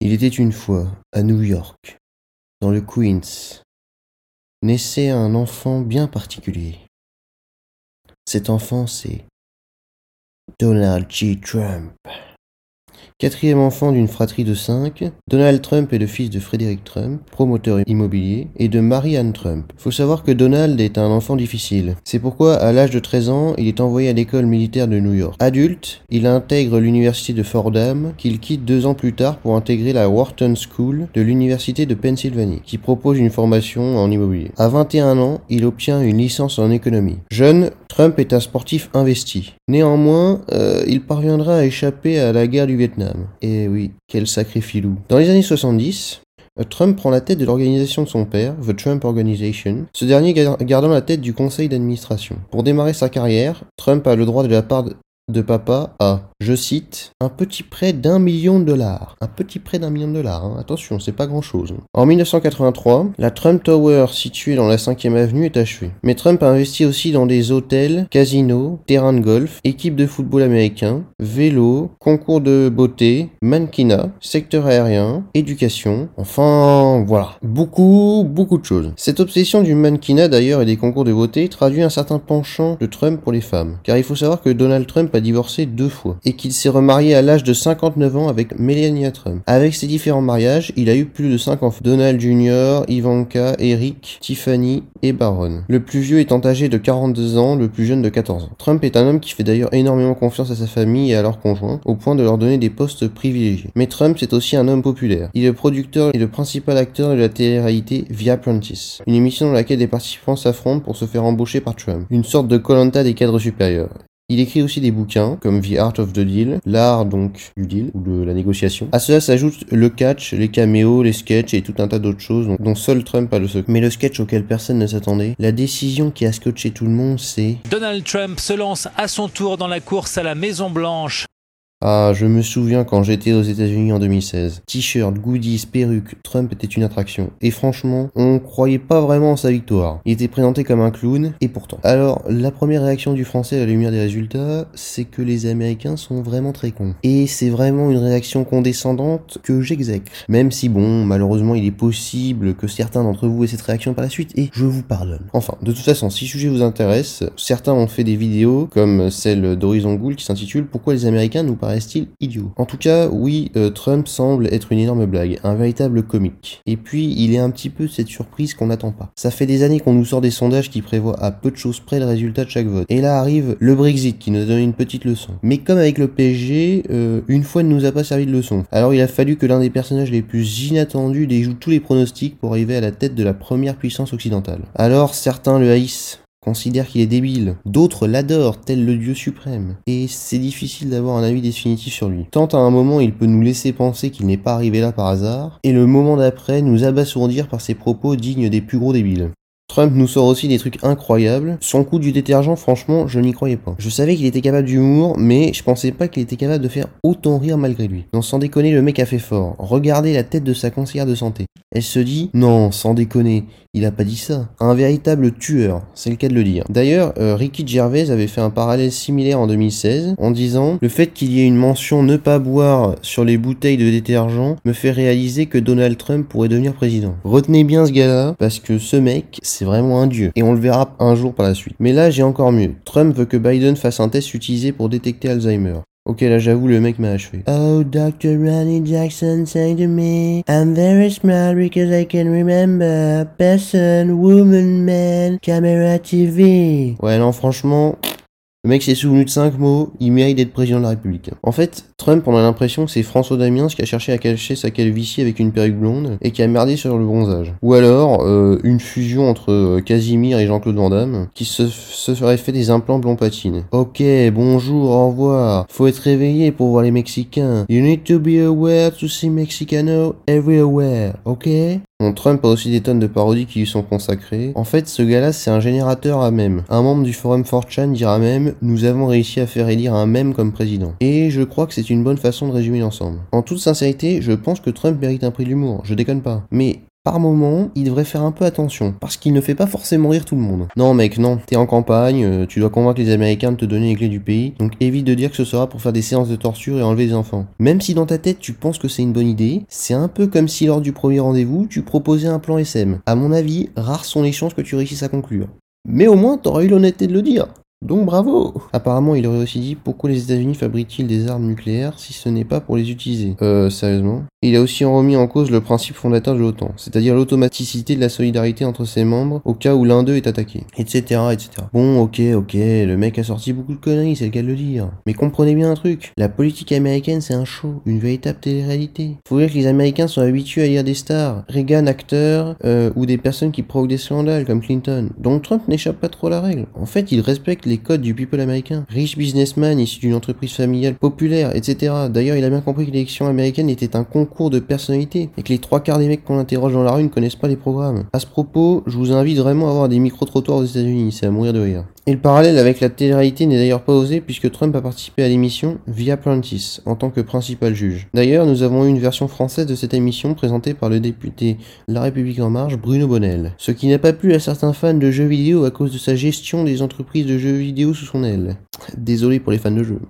Il était une fois, à New York, dans le Queens, naissait un enfant bien particulier. Cet enfant, c'est Donald G. Trump. Quatrième enfant d'une fratrie de cinq, Donald Trump est le fils de Frédéric Trump, promoteur immobilier, et de Marianne Trump. Faut savoir que Donald est un enfant difficile. C'est pourquoi, à l'âge de 13 ans, il est envoyé à l'école militaire de New York. Adulte, il intègre l'université de Fordham, qu'il quitte deux ans plus tard pour intégrer la Wharton School de l'université de Pennsylvanie, qui propose une formation en immobilier. À 21 ans, il obtient une licence en économie. Jeune, Trump est un sportif investi. Néanmoins, euh, il parviendra à échapper à la guerre du Vietnam. Et eh oui, quel sacré filou. Dans les années 70, euh, Trump prend la tête de l'organisation de son père, The Trump Organization, ce dernier gardant la tête du conseil d'administration. Pour démarrer sa carrière, Trump a le droit de la part de papa à, je cite, un petit prêt d'un million de dollars. Un petit prêt d'un million de dollars, hein. attention, c'est pas grand chose. En 1983, la Trump Tower située dans la 5ème avenue est achevée. Mais Trump a investi aussi dans des hôtels, casinos, terrains de golf, équipes de football américain, vélo, concours de beauté, mannequinat, secteur aérien, éducation, enfin voilà. Beaucoup, beaucoup de choses. Cette obsession du mannequinat d'ailleurs et des concours de beauté traduit un certain penchant de Trump pour les femmes. Car il faut savoir que Donald Trump a divorcé deux fois et qu'il s'est remarié à l'âge de 59 ans avec Melania Trump. Avec ces différents mariages, il a eu plus de 5 enfants. Donald Jr., Ivanka, Eric, Tiffany et Baron. Le plus vieux étant âgé de 42 ans, le plus jeune de 14 ans. Trump est un homme qui fait d'ailleurs énormément confiance à sa famille et à leurs conjoints, au point de leur donner des postes privilégiés. Mais Trump, c'est aussi un homme populaire. Il est le producteur et le principal acteur de la télé-réalité The Apprentice, une émission dans laquelle des participants s'affrontent pour se faire embaucher par Trump, une sorte de Colanta des cadres supérieurs. Il écrit aussi des bouquins comme The Art of the Deal, l'art donc du deal ou de la négociation. À cela s'ajoute le catch, les caméos, les sketchs et tout un tas d'autres choses dont seul Trump a le secret. Mais le sketch auquel personne ne s'attendait, la décision qui a scotché tout le monde, c'est Donald Trump se lance à son tour dans la course à la Maison Blanche. Ah, je me souviens quand j'étais aux États-Unis en 2016. T-shirt, goodies, perruque, Trump était une attraction. Et franchement, on croyait pas vraiment en sa victoire. Il était présenté comme un clown, et pourtant. Alors, la première réaction du français à la lumière des résultats, c'est que les Américains sont vraiment très cons. Et c'est vraiment une réaction condescendante que j'exècre. Même si bon, malheureusement, il est possible que certains d'entre vous aient cette réaction par la suite, et je vous pardonne. Enfin, de toute façon, si le sujet vous intéresse, certains ont fait des vidéos, comme celle d'Horizon Ghoul qui s'intitule Pourquoi les Américains nous parlent? Reste-t-il idiot En tout cas, oui, euh, Trump semble être une énorme blague, un véritable comique. Et puis, il est un petit peu cette surprise qu'on n'attend pas. Ça fait des années qu'on nous sort des sondages qui prévoient à peu de choses près le résultat de chaque vote. Et là arrive le Brexit qui nous donne une petite leçon. Mais comme avec le PSG, euh, une fois ne nous a pas servi de leçon. Alors il a fallu que l'un des personnages les plus inattendus déjoue tous les pronostics pour arriver à la tête de la première puissance occidentale. Alors certains le haïssent, considèrent qu'il est débile, d'autres l'adorent, tel le dieu suprême, et c'est difficile d'avoir un avis définitif sur lui. Tant à un moment il peut nous laisser penser qu'il n'est pas arrivé là par hasard, et le moment d'après nous abasourdir par ses propos dignes des plus gros débiles. Trump nous sort aussi des trucs incroyables. Son coup du détergent, franchement, je n'y croyais pas. Je savais qu'il était capable d'humour, mais je pensais pas qu'il était capable de faire autant rire malgré lui. Non, sans déconner, le mec a fait fort. Regardez la tête de sa conseillère de santé. Elle se dit, non, sans déconner, il a pas dit ça. Un véritable tueur, c'est le cas de le dire. D'ailleurs, euh, Ricky Gervais avait fait un parallèle similaire en 2016 en disant le fait qu'il y ait une mention ne pas boire sur les bouteilles de détergent me fait réaliser que Donald Trump pourrait devenir président. Retenez bien ce gars-là parce que ce mec, vraiment un dieu et on le verra un jour par la suite. Mais là, j'ai encore mieux. Trump veut que Biden fasse un test utilisé pour détecter Alzheimer. Ok, là j'avoue, le mec m'a achevé. Oh, Dr. Ronnie Jackson say to me, I'm very smart because I can remember person, woman, man, camera, TV. Ouais, non, franchement, le mec s'est souvenu de 5 mots, il mérite d'être président de la République. En fait, Trump, on a l'impression que c'est François Damiens qui a cherché à cacher sa calvitie avec une perruque blonde et qui a merdé sur le bronzage. Ou alors, euh, une fusion entre euh, Casimir et Jean-Claude Van Damme qui se, se fait des implants blond patine. Ok, bonjour, au revoir. Faut être réveillé pour voir les Mexicains. You need to be aware to see Mexicano everywhere, ok? Bon, Trump a aussi des tonnes de parodies qui lui sont consacrées. En fait, ce gars-là, c'est un générateur à mèmes. Un membre du forum 4chan dira même « Nous avons réussi à faire élire un mème comme président ». Et je crois que c'est une bonne façon de résumer l'ensemble. En toute sincérité, je pense que Trump mérite un prix de l'humour, je déconne pas. Mais par moment, il devrait faire un peu attention, parce qu'il ne fait pas forcément rire tout le monde. Non mec, non, t'es en campagne, euh, tu dois convaincre les Américains de te donner les clés du pays, donc évite de dire que ce sera pour faire des séances de torture et enlever des enfants. Même si dans ta tête tu penses que c'est une bonne idée, c'est un peu comme si lors du premier rendez-vous, tu proposais un plan SM. À mon avis, rares sont les chances que tu réussisses à conclure. Mais au moins, t'auras eu l'honnêteté de le dire. Donc bravo Apparemment, il aurait aussi dit pourquoi les États-Unis fabriquent-ils des armes nucléaires si ce n'est pas pour les utiliser? Euh, sérieusement? Il a aussi remis en cause le principe fondateur de l'OTAN, c'est-à-dire l'automaticité de la solidarité entre ses membres au cas où l'un d'eux est attaqué, etc., etc. Bon, ok, ok, le mec a sorti beaucoup de conneries, c'est le cas de le dire. Mais comprenez bien un truc, la politique américaine c'est un show, une véritable télé-réalité. Faut dire que les Américains sont habitués à lire des stars, Reagan acteur, euh, ou des personnes qui provoquent des scandales comme Clinton. Donc Trump n'échappe pas trop à la règle. En fait, il respecte les codes du people américain. Riche businessman issu d'une entreprise familiale populaire, etc. D'ailleurs, il a bien compris que l'élection américaine était un concours de personnalité et que les trois quarts des mecs qu'on interroge dans la rue ne connaissent pas les programmes. À ce propos, je vous invite vraiment à avoir des micro-trottoirs aux États-Unis, c'est à mourir de rire. Et le parallèle avec la télé-réalité n'est d'ailleurs pas osé puisque Trump a participé à l'émission via Prentice en tant que principal juge. D'ailleurs, nous avons eu une version française de cette émission présentée par le député La République En Marche, Bruno Bonnel. Ce qui n'a pas plu à certains fans de jeux vidéo à cause de sa gestion des entreprises de jeux vidéo sous son aile. Désolé pour les fans de jeux.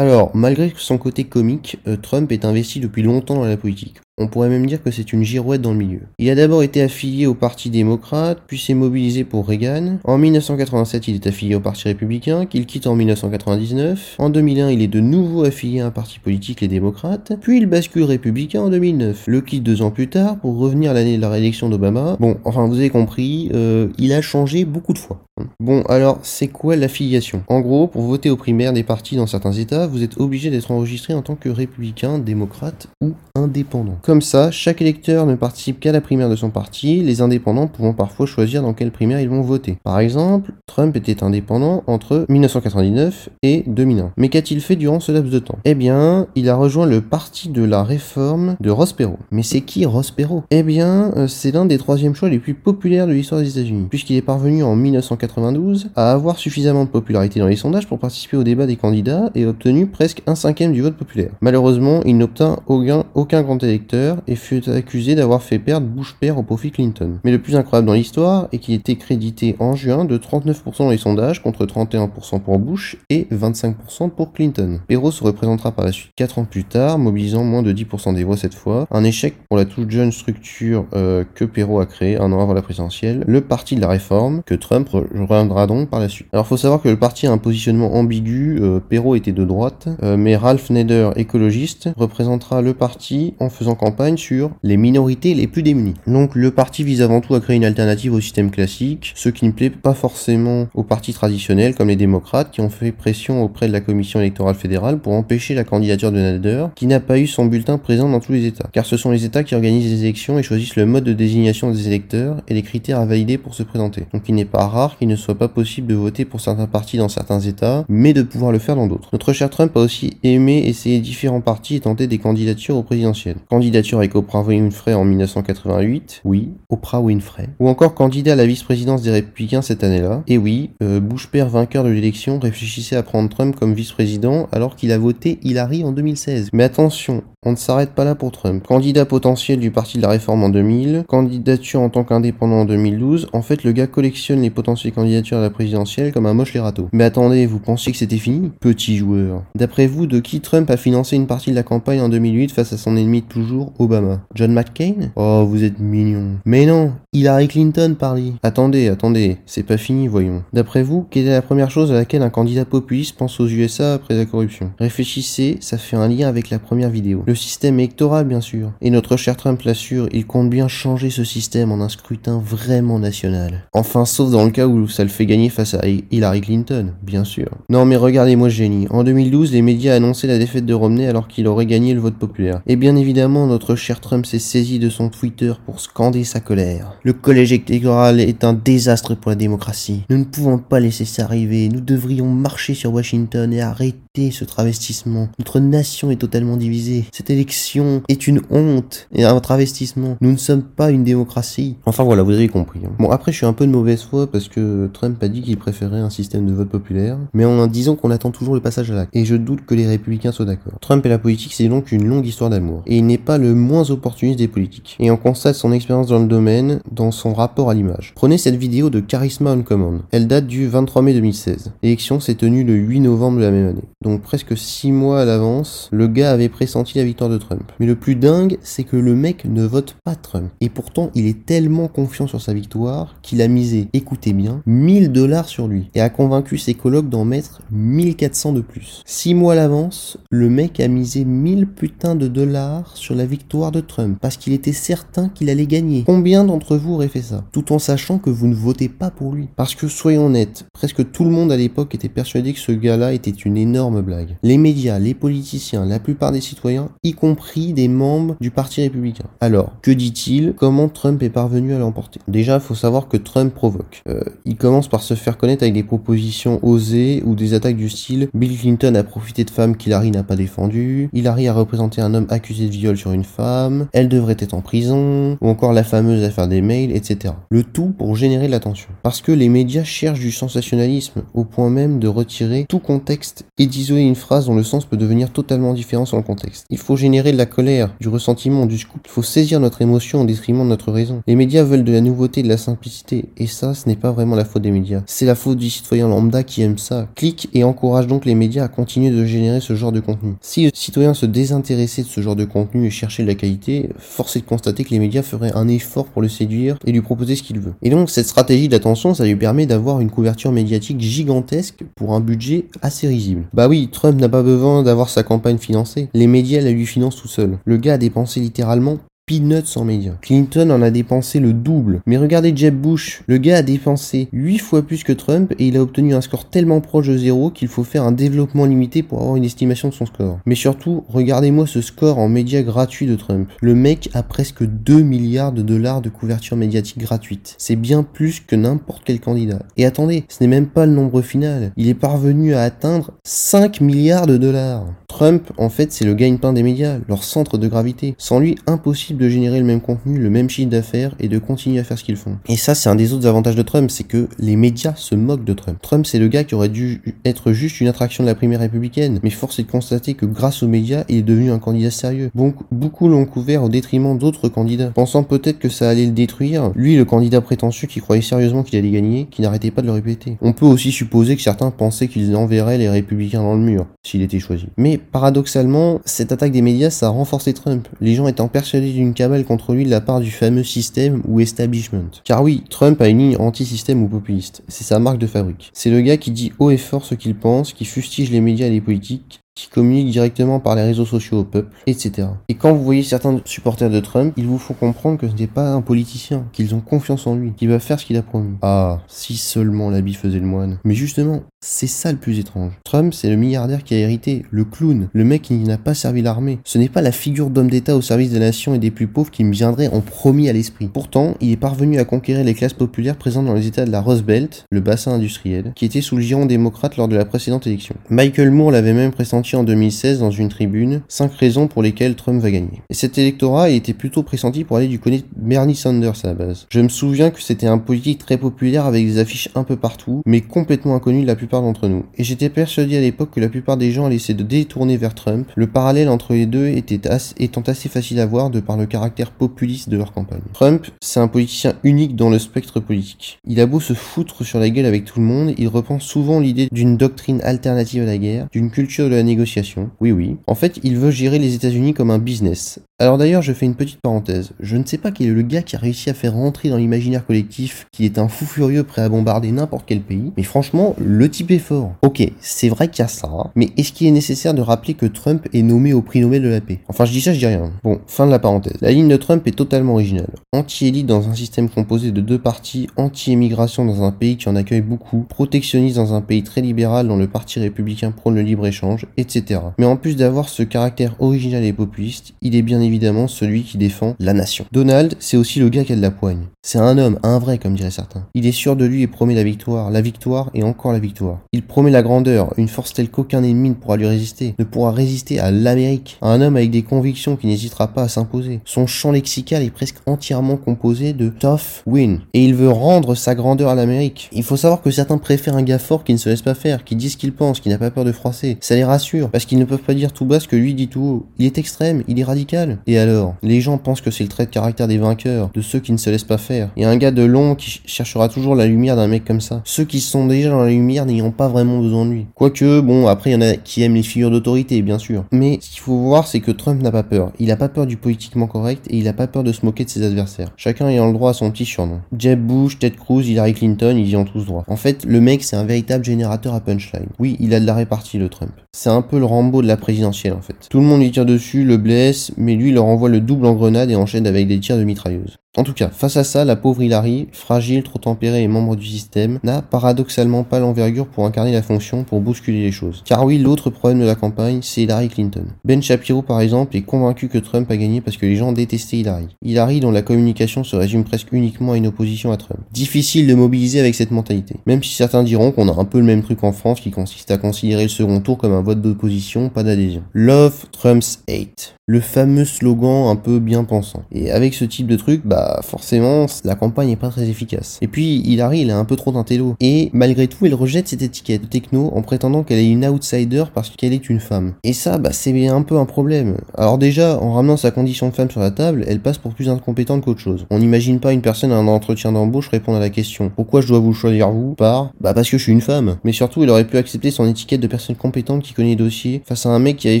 Alors, malgré son côté comique, euh, Trump est investi depuis longtemps dans la politique. On pourrait même dire que c'est une girouette dans le milieu. Il a d'abord été affilié au Parti démocrate, puis s'est mobilisé pour Reagan. En 1987, il est affilié au Parti républicain, qu'il quitte en 1999. En 2001, il est de nouveau affilié à un parti politique, les démocrates. Puis il bascule républicain en 2009. Le quitte deux ans plus tard pour revenir l'année de la réélection d'Obama. Bon, enfin, vous avez compris, euh, il a changé beaucoup de fois. Bon, alors, c'est quoi l'affiliation? En gros, pour voter aux primaires des partis dans certains États, vous êtes obligé d'être enregistré en tant que républicain, démocrate ou indépendant. Comme ça, chaque électeur ne participe qu'à la primaire de son parti, les indépendants pouvant parfois choisir dans quelle primaire ils vont voter. Par exemple, Trump était indépendant entre 1999 et 2001. Mais qu'a-t-il fait durant ce laps de temps? Eh bien, il a rejoint le parti de la réforme de Ross Perot. Mais c'est qui Ross Perot? Eh bien, euh, c'est l'un des troisièmes choix les plus populaires de l'histoire des États-Unis, puisqu'il est parvenu en 1992 à avoir suffisamment de popularité dans les sondages pour participer au débat des candidats et obtenu presque un cinquième du vote populaire. Malheureusement, il n'obtint aucun, aucun grand électeur et fut accusé d'avoir fait perdre Bush père au profit Clinton. Mais le plus incroyable dans l'histoire est qu'il était crédité en juin de 39% dans les sondages contre 31% pour Bush et 25% pour Clinton. Perot se représentera par la suite 4 ans plus tard, mobilisant moins de 10% des voix cette fois. Un échec pour la toute jeune structure euh, que Perot a créée un an avant la présidentielle, le Parti de la Réforme, que Trump rejoindra donc par la suite. Alors faut savoir que le parti a un positionnement ambigu, euh, Perot était de droite, euh, mais Ralph Nader, écologiste, représentera le parti en faisant campagne sur les minorités les plus démunies. Donc le parti vise avant tout à créer une alternative au système classique, ce qui ne plaît pas forcément aux partis traditionnels comme les démocrates qui ont fait pression auprès de la commission électorale fédérale pour empêcher la candidature de Nader, qui n'a pas eu son bulletin présent dans tous les États. Car ce sont les États qui organisent les élections et choisissent le mode de désignation des électeurs et les critères à valider pour se présenter. Donc il n'est pas rare qu'il ne soit pas possible de voter pour certains partis dans certains États, mais de pouvoir le faire dans d'autres. Notre cher Trump a aussi aimé essayer différents partis et tenter des candidatures au présidentielles. Candidature avec Oprah Winfrey en 1988, oui, Oprah Winfrey. Ou encore candidat à la vice-présidence des Républicains cette année-là. Et oui, euh, Bush père vainqueur de l'élection réfléchissait à prendre Trump comme vice-président alors qu'il a voté Hillary en 2016. Mais attention, on ne s'arrête pas là pour Trump. Candidat potentiel du Parti de la Réforme en 2000, candidature en tant qu'indépendant en 2012, en fait le gars collectionne les potentielles candidatures à la présidentielle comme un moche les râteaux. Mais attendez, vous pensiez que c'était fini? Petit joueur. D'après vous, de qui Trump a financé une partie de la campagne en 2008 face à son ennemi de toujours, Obama. John McCain? Oh, vous êtes mignon. Mais non, Hillary Clinton parlait. Attendez, attendez, c'est pas fini, voyons. D'après vous, quelle est la première chose à laquelle un candidat populiste pense aux USA après la corruption? Réfléchissez, ça fait un lien avec la première vidéo. Le système électoral, bien sûr. Et notre cher Trump l'assure, il compte bien changer ce système en un scrutin vraiment national. Enfin, sauf dans le cas où ça le fait gagner face à Hillary Clinton, bien sûr. Non mais regardez-moi génie. En 2012, les médias annonçaient la défaite de Romney alors qu'il aurait gagné le vote populaire. Et bien évidemment, notre cher Trump s'est saisi de son Twitter pour scander sa colère. Le collège électoral est un désastre pour la démocratie. Nous ne pouvons pas laisser ça arriver. Nous devrions marcher sur Washington et arrêter ce travestissement. Notre nation est totalement divisée. Cette élection est une honte et un travestissement. Nous ne sommes pas une démocratie. Enfin voilà, vous avez compris. hein. Bon, après, je suis un peu de mauvaise foi parce que Trump a dit qu'il préférait un système de vote populaire, mais en disant qu'on attend toujours le passage à l'acte. Et je doute que les républicains soient d'accord. Trump et la politique, c'est donc une longue histoire d'amour. Et il n'est pas le moins opportuniste des politiques. Et on constate son expérience dans le domaine dans son rapport à l'image. Prenez cette vidéo de Charisma Uncommon. Elle date du 23 mai 2016. L'élection s'est tenue le 8 novembre de la même année. Donc presque 6 mois à l'avance, le gars avait pressenti la victoire de Trump. Mais le plus dingue, c'est que le mec ne vote pas Trump. Et pourtant, il est tellement confiant sur sa victoire qu'il a misé, écoutez bien, 1000 dollars sur lui. Et a convaincu ses colocs d'en mettre 1400 de plus. 6 mois à l'avance, le mec a misé 1000 putains de dollars sur la victoire de Trump. Parce qu'il était certain qu'il allait gagner. Combien d'entre vous auraient fait ça? Tout en sachant que vous ne votez pas pour lui. Parce que soyons honnêtes, presque tout le monde à l'époque était persuadé que ce gars-là était une énorme blague. Les médias, les politiciens, la plupart des citoyens, y compris des membres du Parti républicain. Alors, que dit-il? Comment Trump est parvenu à l'emporter? Déjà, il faut savoir que Trump provoque. Euh, il commence par se faire connaître avec des propositions osées ou des attaques du style Bill Clinton a profité de femmes qu'Hillary n'a pas défendues, Hillary a représenté un homme accusé de viol sur une femme, elle devrait être en prison, ou encore la fameuse affaire des mails, etc. Le tout pour générer de l'attention. Parce que les médias cherchent du sensationnalisme, au point même de retirer tout contexte et d'isoler une phrase dont le sens peut devenir totalement différent sans le contexte. Il faut générer de la colère, du ressentiment, du scoop. Il faut saisir notre émotion au détriment de notre raison. Les médias veulent de la nouveauté, de la simplicité, et ça, ce n'est pas vraiment la faute des médias. C'est la faute du citoyen lambda qui aime ça. Clique et encourage donc les médias à continuer de générer ce genre de contenu. Si le citoyen se désintéressait de ce genre de contenu et cherchait de la qualité, force est de constater que les médias feraient un effort pour le séduire et lui proposer ce qu'il veut. Et donc cette stratégie d'attention, ça lui permet d'avoir une couverture médiatique gigantesque pour un budget assez risible. Bah oui, Trump n'a pas besoin d'avoir sa campagne financée. Les médias la lui financent tout seul. Le gars a dépensé littéralement peanuts en médias. Clinton en a dépensé le double. Mais regardez Jeb Bush, le gars a dépensé 8 fois plus que Trump et il a obtenu un score tellement proche de zéro qu'il faut faire un développement limité pour avoir une estimation de son score. Mais surtout, regardez-moi ce score en médias gratuits de Trump. Le mec a presque 2 milliards de dollars de couverture médiatique gratuite. C'est bien plus que n'importe quel candidat. Et attendez, ce n'est même pas le nombre final. Il est parvenu à atteindre 5 milliards de dollars. Trump, en fait, c'est le gagne-pain des médias, leur centre de gravité. Sans lui, impossible de générer le même contenu, le même chiffre d'affaires et de continuer à faire ce qu'ils font. Et ça, c'est un des autres avantages de Trump, c'est que les médias se moquent de Trump. Trump, c'est le gars qui aurait dû être juste une attraction de la primaire républicaine, mais force est de constater que grâce aux médias, il est devenu un candidat sérieux. Bon, beaucoup l'ont couvert au détriment d'autres candidats, pensant peut-être que ça allait le détruire. Lui, le candidat prétentieux qui croyait sérieusement qu'il allait gagner, qui n'arrêtait pas de le répéter. On peut aussi supposer que certains pensaient qu'ils enverraient les républicains dans le mur, s'il était choisi. Mais paradoxalement, cette attaque des médias, ça a renforcé Trump. Les gens étant persuadés d'une cabale contre lui de la part du fameux système ou establishment. Car oui, Trump a une ligne anti-système ou populiste. C'est sa marque de fabrique. C'est le gars qui dit haut et fort ce qu'il pense, qui fustige les médias et les politiques, qui communique directement par les réseaux sociaux au peuple, etc. Et quand vous voyez certains supporters de Trump, ils vous font comprendre que ce n'est pas un politicien, qu'ils ont confiance en lui, qu'il va faire ce qu'il a promis. Ah, si seulement l'habit faisait le moine. Mais justement, c'est ça le plus étrange. Trump, c'est le milliardaire qui a hérité, le clown, le mec qui n'a pas servi l'armée. Ce n'est pas la figure d'homme d'État au service des nations et des plus pauvres qui me viendrait en premier à l'esprit. Pourtant, il est parvenu à conquérir les classes populaires présentes dans les États de la Rust Belt, le bassin industriel, qui était sous le giron démocrate lors de la précédente élection. Michael Moore l'avait même pressenti en 2016 dans une tribune, 5 raisons pour lesquelles Trump va gagner. Et cet électorat était plutôt pressenti pour aller du côté Bernie Sanders à la base. Je me souviens que c'était un politique très populaire avec des affiches un peu partout, mais complètement inconnu de la plupart d'entre nous. Et j'étais persuadé à l'époque que la plupart des gens allaient de détourner vers Trump. Le parallèle entre les deux était étant assez facile à voir de par le caractère populiste de leur campagne. Trump, c'est un politicien unique dans le spectre politique. Il a beau se foutre sur la gueule avec tout le monde, il reprend souvent l'idée d'une doctrine alternative à la guerre, d'une culture de la négociation. Oui, oui. En fait, il veut gérer les États-Unis comme un business. Alors d'ailleurs, je fais une petite parenthèse. Je ne sais pas quel est le gars qui a réussi à faire rentrer dans l'imaginaire collectif qu'il est un fou furieux prêt à bombarder n'importe quel pays, mais franchement, le type est fort. Ok, c'est vrai qu'il y a ça, mais est-ce qu'il est nécessaire de rappeler que Trump est nommé au prix Nobel de la paix? Enfin, je dis ça, je dis rien. Bon, fin de la parenthèse. La ligne de Trump est totalement originale. Anti-élite dans un système composé de deux partis, anti-émigration dans un pays qui en accueille beaucoup, protectionniste dans un pays très libéral dont le parti républicain prône le libre-échange, etc. Mais en plus d'avoir ce caractère original et populiste, il est bien évident évidemment celui qui défend la nation. Donald, c'est aussi le gars qui a de la poigne. C'est un homme, un vrai comme diraient certains. Il est sûr de lui et promet la victoire, la victoire et encore la victoire. Il promet la grandeur, une force telle qu'aucun ennemi ne pourra lui résister, ne pourra résister à l'Amérique. Un homme avec des convictions qui n'hésitera pas à s'imposer. Son champ lexical est presque entièrement composé de tough win. Et il veut rendre sa grandeur à l'Amérique. Il faut savoir que certains préfèrent un gars fort qui ne se laisse pas faire, qui dit ce qu'il pense, qui n'a pas peur de froisser. Ça les rassure, parce qu'ils ne peuvent pas dire tout bas ce que lui dit tout haut. Il est extrême, il est radical. Et alors Les gens pensent que c'est le trait de caractère des vainqueurs, de ceux qui ne se laissent pas faire. Et un gars de long qui cherchera toujours la lumière d'un mec comme ça. Ceux qui sont déjà dans la lumière n'ayant pas vraiment besoin de lui. Quoique, bon, après il y en a qui aiment les figures d'autorité, bien sûr. Mais ce qu'il faut voir, c'est que Trump n'a pas peur. Il a pas peur du politiquement correct et il a pas peur de se moquer de ses adversaires. Chacun ayant le droit à son petit surnom. Jeb Bush, Ted Cruz, Hillary Clinton, ils y ont tous droit. En fait, le mec, c'est un véritable générateur à punchline. Oui, il a de la répartie, le Trump. C'est un peu le Rambo de la présidentielle, en fait. Tout le monde lui tire dessus, le blesse, mais lui, il leur envoie le double en grenade et enchaîne avec des tirs de mitrailleuse. En tout cas, face à ça, la pauvre Hillary, fragile, trop tempérée et membre du système, n'a paradoxalement pas l'envergure pour incarner la fonction, pour bousculer les choses. Car oui, l'autre problème de la campagne, c'est Hillary Clinton. Ben Shapiro, par exemple, est convaincu que Trump a gagné parce que les gens détestaient Hillary. Hillary, dont la communication se résume presque uniquement à une opposition à Trump. Difficile de mobiliser avec cette mentalité. Même si certains diront qu'on a un peu le même truc en France qui consiste à considérer le second tour comme un vote d'opposition, pas d'adhésion. Love Trump's hate le fameux slogan un peu bien pensant. Et avec ce type de truc, bah forcément, la campagne est pas très efficace. Et puis Hillary, elle est un peu trop d'intello. Et malgré tout, elle rejette cette étiquette de techno en prétendant qu'elle est une outsider parce qu'elle est une femme. Et ça, bah c'est un peu un problème. Alors déjà, en ramenant sa condition de femme sur la table, elle passe pour plus incompétente qu'autre chose. On n'imagine pas une personne à un entretien d'embauche répondre à la question pourquoi je dois vous choisir vous? par bah parce que je suis une femme. Mais surtout, elle aurait pu accepter son étiquette de personne compétente qui connaît les dossiers face à un mec qui avait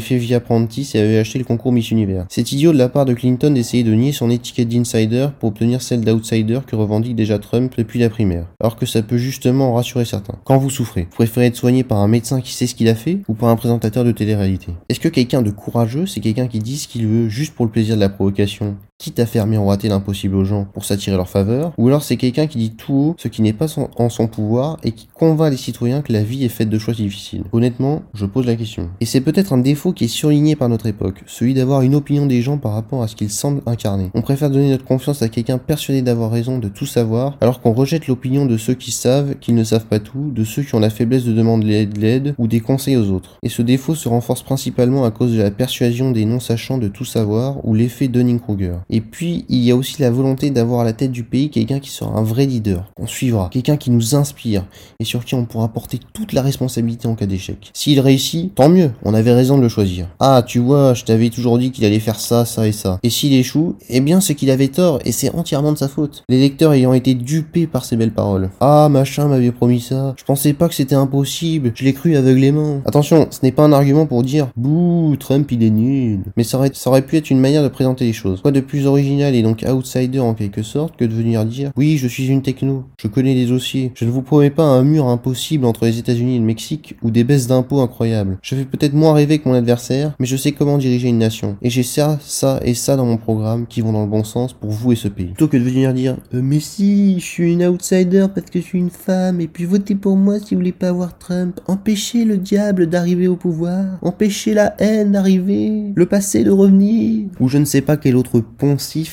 fait via apprentice et avait acheté le concours Univers. C'est idiot de la part de Clinton d'essayer de nier son étiquette d'insider pour obtenir celle d'outsider que revendique déjà Trump depuis la primaire, alors que ça peut justement rassurer certains. Quand vous souffrez, vous préférez être soigné par un médecin qui sait ce qu'il a fait ou par un présentateur de télé-réalité? Est-ce que quelqu'un de courageux, c'est quelqu'un qui dit ce qu'il veut juste pour le plaisir de la provocation? Quitte à faire miroiter l'impossible aux gens pour s'attirer leur faveur, ou alors c'est quelqu'un qui dit tout haut ce qui n'est pas en son pouvoir et qui convainc les citoyens que la vie est faite de choix difficiles. Honnêtement, je pose la question. Et c'est peut-être un défaut qui est surligné par notre époque, celui d'avoir une opinion des gens par rapport à ce qu'ils semblent incarner. On préfère donner notre confiance à quelqu'un persuadé d'avoir raison, de tout savoir, alors qu'on rejette l'opinion de ceux qui savent qu'ils ne savent pas tout, de ceux qui ont la faiblesse de demander de l'aide ou des conseils aux autres. Et ce défaut se renforce principalement à cause de la persuasion des non-sachants de tout savoir ou l'effet Dunning-Kruger. Et puis, il y a aussi la volonté d'avoir à la tête du pays quelqu'un qui sera un vrai leader, qu'on suivra, quelqu'un qui nous inspire et sur qui on pourra porter toute la responsabilité en cas d'échec. S'il réussit, tant mieux, on avait raison de le choisir. Ah, tu vois, je t'avais toujours dit qu'il allait faire ça, ça et ça. Et s'il échoue, eh bien c'est qu'il avait tort et c'est entièrement de sa faute. Les lecteurs ayant été dupés par ces belles paroles. Ah, machin m'avait promis ça, je pensais pas que c'était impossible, je l'ai cru aveuglément. Attention, ce n'est pas un argument pour dire bouh, Trump il est nul. Mais ça aurait, ça aurait pu être une manière de présenter les choses. Original et donc outsider en quelque sorte que de venir dire oui je suis une techno, je connais les dossiers, je ne vous promets pas un mur impossible entre les États-Unis et le Mexique ou des baisses d'impôts incroyables. Je fais peut-être moins rêver que mon adversaire, mais je sais comment diriger une nation. Et j'ai ça, ça et ça dans mon programme qui vont dans le bon sens pour vous et ce pays. Plutôt que de venir dire euh, mais si, je suis une outsider parce que je suis une femme et puis votez pour moi si vous voulez pas avoir Trump. Empêchez le diable d'arriver au pouvoir. Empêchez la haine d'arriver. Le passé de revenir. Ou je ne sais pas quel autre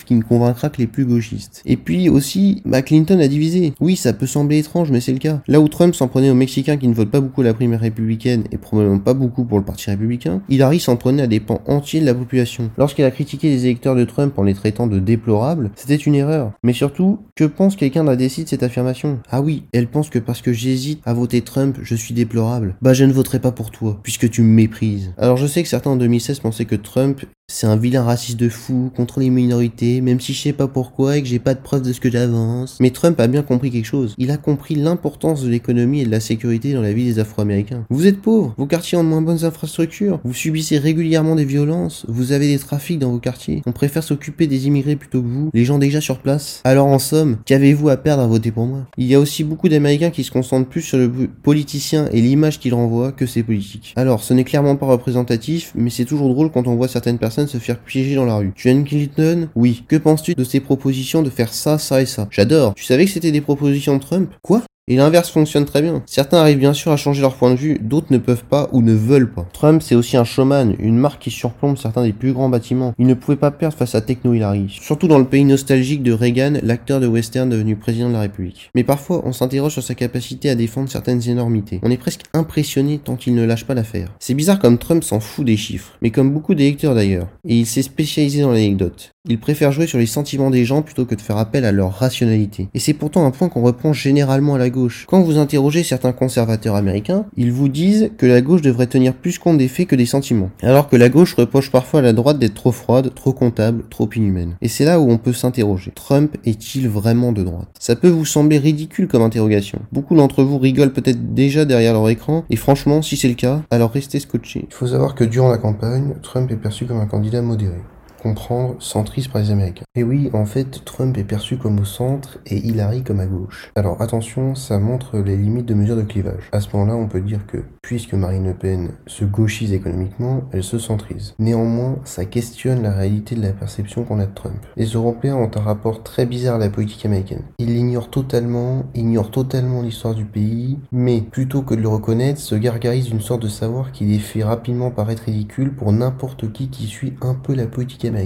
qui ne convaincra que les plus gauchistes. Et puis aussi, bah Clinton a divisé. Oui, ça peut sembler étrange, mais c'est le cas. Là où Trump s'en prenait aux Mexicains qui ne votent pas beaucoup la primaire républicaine et probablement pas beaucoup pour le parti républicain, Hillary s'en prenait à des pans entiers de la population. Lorsqu'elle a critiqué les électeurs de Trump en les traitant de déplorables, c'était une erreur. Mais surtout, que pense quelqu'un d'indécis de cette affirmation? Ah oui, elle pense que parce que j'hésite à voter Trump, je suis déplorable. Bah je ne voterai pas pour toi, puisque tu me méprises. Alors je sais que certains en 2016 pensaient que Trump c'est un vilain raciste de fou contre les minorités, même si je sais pas pourquoi et que j'ai pas de preuves de ce que j'avance. Mais Trump a bien compris quelque chose. Il a compris l'importance de l'économie et de la sécurité dans la vie des Afro-Américains. Vous êtes pauvres, vos quartiers ont de moins bonnes infrastructures, vous subissez régulièrement des violences, vous avez des trafics dans vos quartiers. On préfère s'occuper des immigrés plutôt que vous, les gens déjà sur place. Alors en somme, qu'avez-vous à perdre à voter pour moi? Il y a aussi beaucoup d'Américains qui se concentrent plus sur le politicien et l'image qu'il renvoie que ses politiques. Alors, ce n'est clairement pas représentatif, mais c'est toujours drôle quand on voit certaines personnes se faire piéger dans la rue. Tu aimes Clinton? Oui. Que penses-tu de ses propositions de faire ça, ça et ça? J'adore. Tu savais que c'était des propositions de Trump? Quoi? Et l'inverse fonctionne très bien. Certains arrivent bien sûr à changer leur point de vue, d'autres ne peuvent pas ou ne veulent pas. Trump, c'est aussi un showman, une marque qui surplombe certains des plus grands bâtiments. Il ne pouvait pas perdre face à Techno Hillary. Surtout dans le pays nostalgique de Reagan, l'acteur de western devenu président de la République. Mais parfois, on s'interroge sur sa capacité à défendre certaines énormités. On est presque impressionné tant qu'il ne lâche pas l'affaire. C'est bizarre comme Trump s'en fout des chiffres, mais comme beaucoup d'électeurs d'ailleurs. Et il s'est spécialisé dans l'anecdote. Il préfère jouer sur les sentiments des gens plutôt que de faire appel à leur rationalité. Et c'est pourtant un point qu'on reprend généralement à la Quand vous interrogez certains conservateurs américains, ils vous disent que la gauche devrait tenir plus compte des faits que des sentiments. Alors que la gauche reproche parfois à la droite d'être trop froide, trop comptable, trop inhumaine. Et c'est là où on peut s'interroger. Trump est-il vraiment de droite? Ça peut vous sembler ridicule comme interrogation. Beaucoup d'entre vous rigolent peut-être déjà derrière leur écran, et franchement, si c'est le cas, alors restez scotché. Il faut savoir que durant la campagne, Trump est perçu comme un candidat modéré comprendre centriste par les Américains. Et oui, en fait, Trump est perçu comme au centre et Hillary comme à gauche. Alors attention, ça montre les limites de mesure de clivage. À ce moment-là, on peut dire que, puisque Marine Le Pen se gauchise économiquement, elle se centrise. Néanmoins, ça questionne la réalité de la perception qu'on a de Trump. Les Européens ont un rapport très bizarre à la politique américaine. Ils l'ignorent totalement, ignorent totalement l'histoire du pays, mais plutôt que de le reconnaître, se gargarisent d'une sorte de savoir qui les fait rapidement paraître ridicule pour n'importe qui qui suit un peu la politique américaine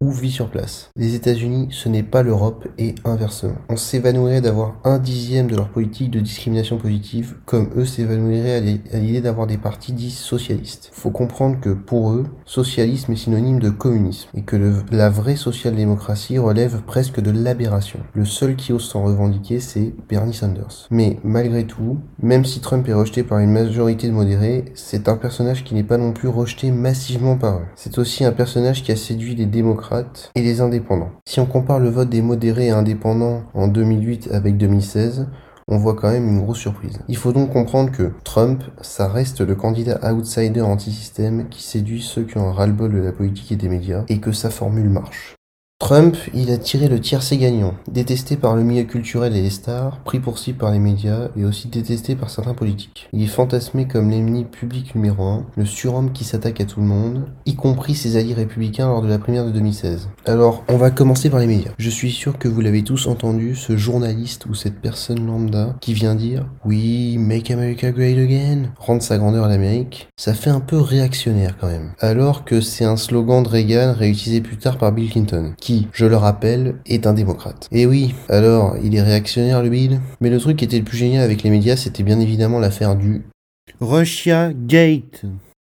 ou vit sur place. Les États-Unis, ce n'est pas l'Europe et inversement. On s'évanouirait d'avoir un dixième de leur politique de discrimination positive, comme eux s'évanouiraient à l'idée d'avoir des partis dits socialistes. Faut comprendre que pour eux, socialisme est synonyme de communisme et que la vraie social-démocratie relève presque de l'aberration. Le seul qui ose s'en revendiquer, c'est Bernie Sanders. Mais malgré tout, même si Trump est rejeté par une majorité de modérés, c'est un personnage qui n'est pas non plus rejeté massivement par eux. C'est aussi un personnage qui a séduit les démocrates et les indépendants. Si on compare le vote des modérés et indépendants en 2008 avec 2016, on voit quand même une grosse surprise. Il faut donc comprendre que Trump, ça reste le candidat outsider anti-système qui séduit ceux qui ont un ras-le-bol de la politique et des médias, et que sa formule marche. Trump, il a tiré le tiercé gagnant, détesté par le milieu culturel et les stars, pris pour cible par les médias et aussi détesté par certains politiques. Il est fantasmé comme l'ennemi public numéro un, le surhomme qui s'attaque à tout le monde, y compris ses alliés républicains lors de la primaire de 2016. Alors, on va commencer par les médias. Je suis sûr que vous l'avez tous entendu, ce journaliste ou cette personne lambda qui vient dire oui, make America great again, rendre sa grandeur à l'Amérique, ça fait un peu réactionnaire quand même. Alors que c'est un slogan de Reagan réutilisé plus tard par Bill Clinton, je le rappelle, est un démocrate. Et oui, alors, il est réactionnaire le Bill? Mais le truc qui était le plus génial avec les médias, c'était bien évidemment l'affaire du Russia Gate.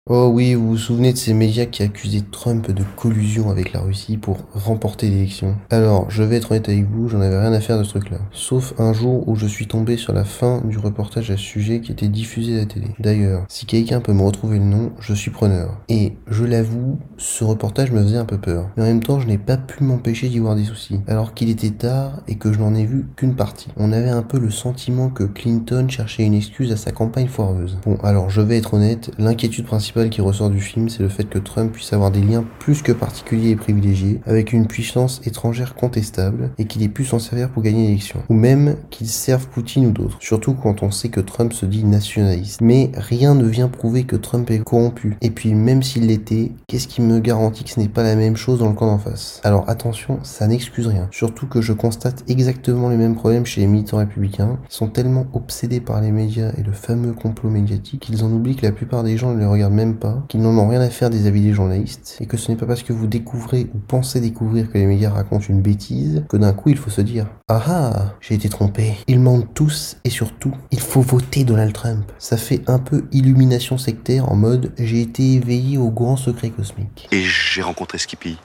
Oh oui, vous vous souvenez de ces médias qui accusaient Trump de collusion avec la Russie pour remporter l'élection? Alors, je vais être honnête avec vous, j'en avais rien à faire de ce truc-là. Sauf un jour où je suis tombé sur la fin du reportage à ce sujet qui était diffusé à la télé. D'ailleurs, si quelqu'un peut me retrouver le nom, je suis preneur. Et, je l'avoue, ce reportage me faisait un peu peur. Mais en même temps, je n'ai pas pu m'empêcher d'y voir des soucis. Alors qu'il était tard et que je n'en ai vu qu'une partie. On avait un peu le sentiment que Clinton cherchait une excuse à sa campagne foireuse. Bon, alors je vais être honnête, l'inquiétude principale qui ressort du film, c'est le fait que Trump puisse avoir des liens plus que particuliers et privilégiés avec une puissance étrangère contestable et qu'il ait pu s'en servir pour gagner l'élection. Ou même qu'il serve Poutine ou d'autres. Surtout quand on sait que Trump se dit nationaliste. Mais rien ne vient prouver que Trump est corrompu. Et puis même s'il l'était, qu'est-ce qui me garantit que ce n'est pas la même chose dans le camp d'en face? Alors attention, ça n'excuse rien. Surtout que je constate exactement les mêmes problèmes chez les militants républicains. Ils sont tellement obsédés par les médias et le fameux complot médiatique qu'ils en oublient que la plupart des gens ne les regardent même pas, qu'ils n'en ont rien à faire des avis des journalistes, et que ce n'est pas parce que vous découvrez ou pensez découvrir que les médias racontent une bêtise que d'un coup il faut se dire Ah ah, j'ai été trompé. Ils mentent tous et surtout, il faut voter Donald Trump. Ça fait un peu illumination sectaire en mode j'ai été éveillé au grand secret cosmique. Et j'ai rencontré Skippy.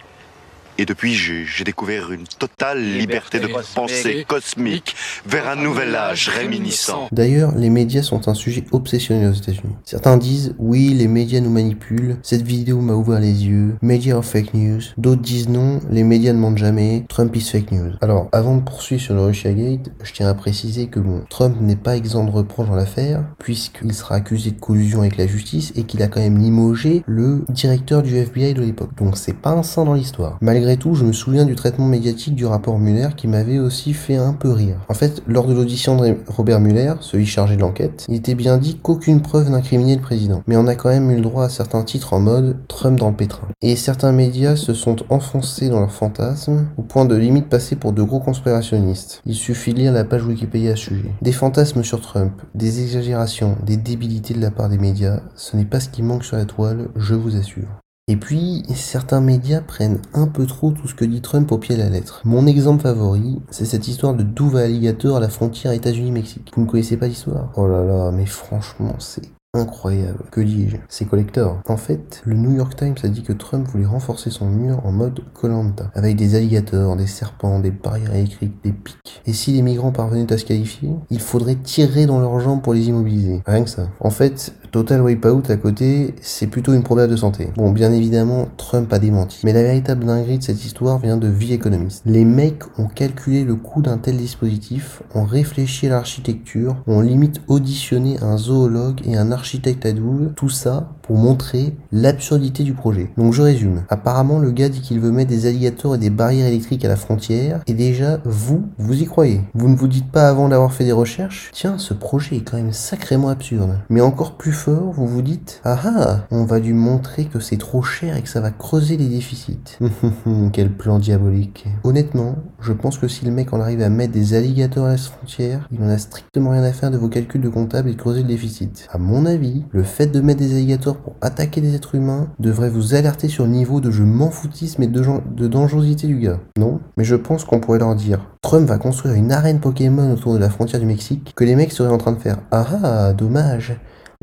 Et depuis, j'ai découvert une totale liberté, de pensée cosmique vers un nouvel âge réminiscent. D'ailleurs, les médias sont un sujet obsessionnel aux États-Unis. Certains disent oui, les médias nous manipulent, cette vidéo m'a ouvert les yeux, médias are fake news. D'autres disent non, les médias ne mentent jamais, Trump is fake news. Alors, avant de poursuivre sur le Russiagate, je tiens à préciser que bon, Trump n'est pas exempt de reproches dans l'affaire, puisqu'il sera accusé de collusion avec la justice et qu'il a quand même limogé le directeur du FBI de l'époque. Donc c'est pas un saint dans l'histoire. Malgré Malgré tout, je me souviens du traitement médiatique du rapport Muller qui m'avait aussi fait un peu rire. En fait, lors de l'audition de Robert Muller, celui chargé de l'enquête, il était bien dit qu'aucune preuve n'incriminait le président. Mais on a quand même eu le droit à certains titres en mode Trump dans le pétrin. Et certains médias se sont enfoncés dans leurs fantasmes au point de limite passer pour de gros conspirationnistes. Il suffit de lire la page Wikipédia à ce sujet. Des fantasmes sur Trump, des exagérations, des débilités de la part des médias, ce n'est pas ce qui manque sur la toile, je vous assure. Et puis, certains médias prennent un peu trop tout ce que dit Trump au pied de la lettre. Mon exemple favori, c'est cette histoire de Douva Alligator à la frontière États-Unis-Mexique. Vous ne connaissez pas l'histoire? Oh là là, mais franchement, c'est incroyable. Que dis-je? C'est collector. En fait, le New York Times a dit que Trump voulait renforcer son mur en mode Colanta, avec des alligators, des serpents, des barrières électriques, des pics. Et si les migrants parvenaient à se qualifier, il faudrait tirer dans leurs jambes pour les immobiliser. Rien que ça. En fait, Total Wipeout à côté, c'est plutôt une problème de santé. Bon, bien évidemment, Trump a démenti. Mais la véritable dinguerie de cette histoire vient de vie économiste. Les mecs ont calculé le coût d'un tel dispositif, ont réfléchi à l'architecture, ont limite auditionné un zoologue et un architecte à double, tout ça pour montrer l'absurdité du projet. Donc je résume. Apparemment, le gars dit qu'il veut mettre des alligators et des barrières électriques à la frontière, et déjà, vous, vous y croyez. Vous ne vous dites pas avant d'avoir fait des recherches, tiens, ce projet est quand même sacrément absurde. Mais encore plus fort, vous vous dites, ah ah, on va lui montrer que c'est trop cher et que ça va creuser les déficits. Quel plan diabolique. Honnêtement, je pense que si le mec en arrive à mettre des alligators à la frontière, il en a strictement rien à faire de vos calculs de comptable et de creuser le déficit. À mon avis, le fait de mettre des alligators pour attaquer des êtres humains devrait vous alerter sur le niveau de je m'en foutisme et de, de dangerosité du gars. Non Mais je pense qu'on pourrait leur dire Trump va construire une arène Pokémon autour de la frontière du Mexique, que les mecs seraient en train de faire Ah ah, dommage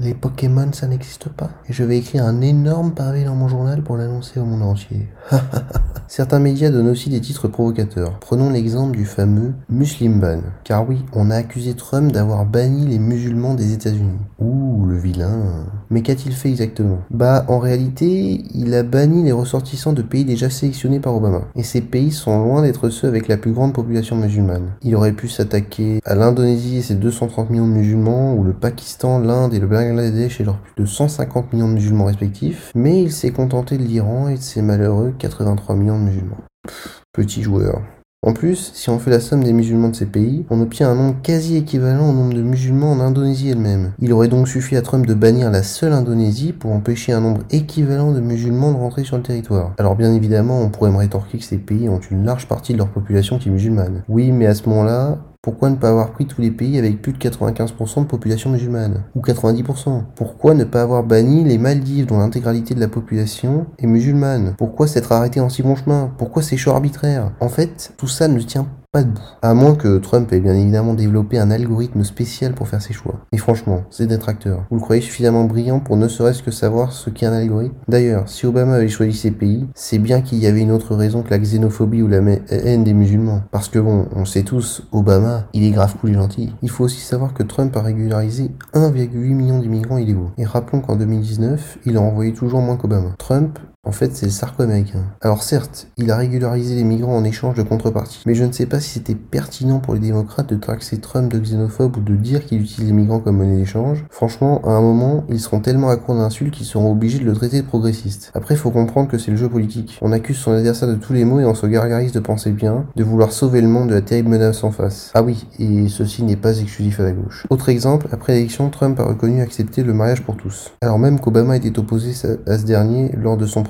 les Pokémon, ça n'existe pas. Et je vais écrire un énorme pavé dans mon journal pour l'annoncer au monde entier. Certains médias donnent aussi des titres provocateurs. Prenons l'exemple du fameux Muslim ban. Car oui, on a accusé Trump d'avoir banni les musulmans des États-Unis. Ouh, le vilain. Mais qu'a-t-il fait exactement? Bah, en réalité, il a banni les ressortissants de pays déjà sélectionnés par Obama. Et ces pays sont loin d'être ceux avec la plus grande population musulmane. Il aurait pu s'attaquer à l'Indonésie et ses 230 millions de musulmans, ou le Pakistan, l'Inde et le Bangladesh Bangladesh et leurs plus de 150 millions de musulmans respectifs, mais il s'est contenté de l'Iran et de ses malheureux 83 millions de musulmans. petit joueur. En plus, si on fait la somme des musulmans de ces pays, on obtient un nombre quasi équivalent au nombre de musulmans en Indonésie elle-même. Il aurait donc suffi à Trump de bannir la seule Indonésie pour empêcher un nombre équivalent de musulmans de rentrer sur le territoire. Alors bien évidemment, on pourrait me rétorquer que ces pays ont une large partie de leur population qui est musulmane. Oui, mais à ce moment-là, pourquoi ne pas avoir pris tous les pays avec plus de 95% de population musulmane? Ou 90% Pourquoi ne pas avoir banni les Maldives dont l'intégralité de la population est musulmane? Pourquoi s'être arrêté en si bon chemin? Pourquoi ces choix arbitraires? En fait, tout ça ne tient pas debout. À moins que Trump ait bien évidemment développé un algorithme spécial pour faire ses choix. Et franchement, c'est détracteur. Vous le croyez suffisamment brillant pour ne serait-ce que savoir ce qu'est un algorithme? D'ailleurs, si Obama avait choisi ces pays, c'est bien qu'il y avait une autre raison que la xénophobie ou la haine des musulmans. Parce que bon, on sait tous, Obama, il est grave cool et gentil. Il faut aussi savoir que Trump a régularisé 1,8 million d'immigrants illégaux. Et rappelons qu'en 2019, il a envoyé toujours moins qu'Obama. Trump en fait, c'est le sarco-américain. Alors certes, il a régularisé les migrants en échange de contrepartie, mais je ne sais pas si c'était pertinent pour les démocrates de taxer Trump de xénophobe ou de dire qu'il utilise les migrants comme monnaie d'échange. Franchement, à un moment, ils seront tellement à court d'insultes qu'ils seront obligés de le traiter de progressiste. Après, faut comprendre que c'est le jeu politique. On accuse son adversaire de tous les maux et on se gargarise de penser bien, de vouloir sauver le monde de la terrible menace en face. Ah oui, et ceci n'est pas exclusif à la gauche. Autre exemple, après l'élection, Trump a reconnu accepter le mariage pour tous. Alors même qu'Obama était opposé à ce dernier lors de son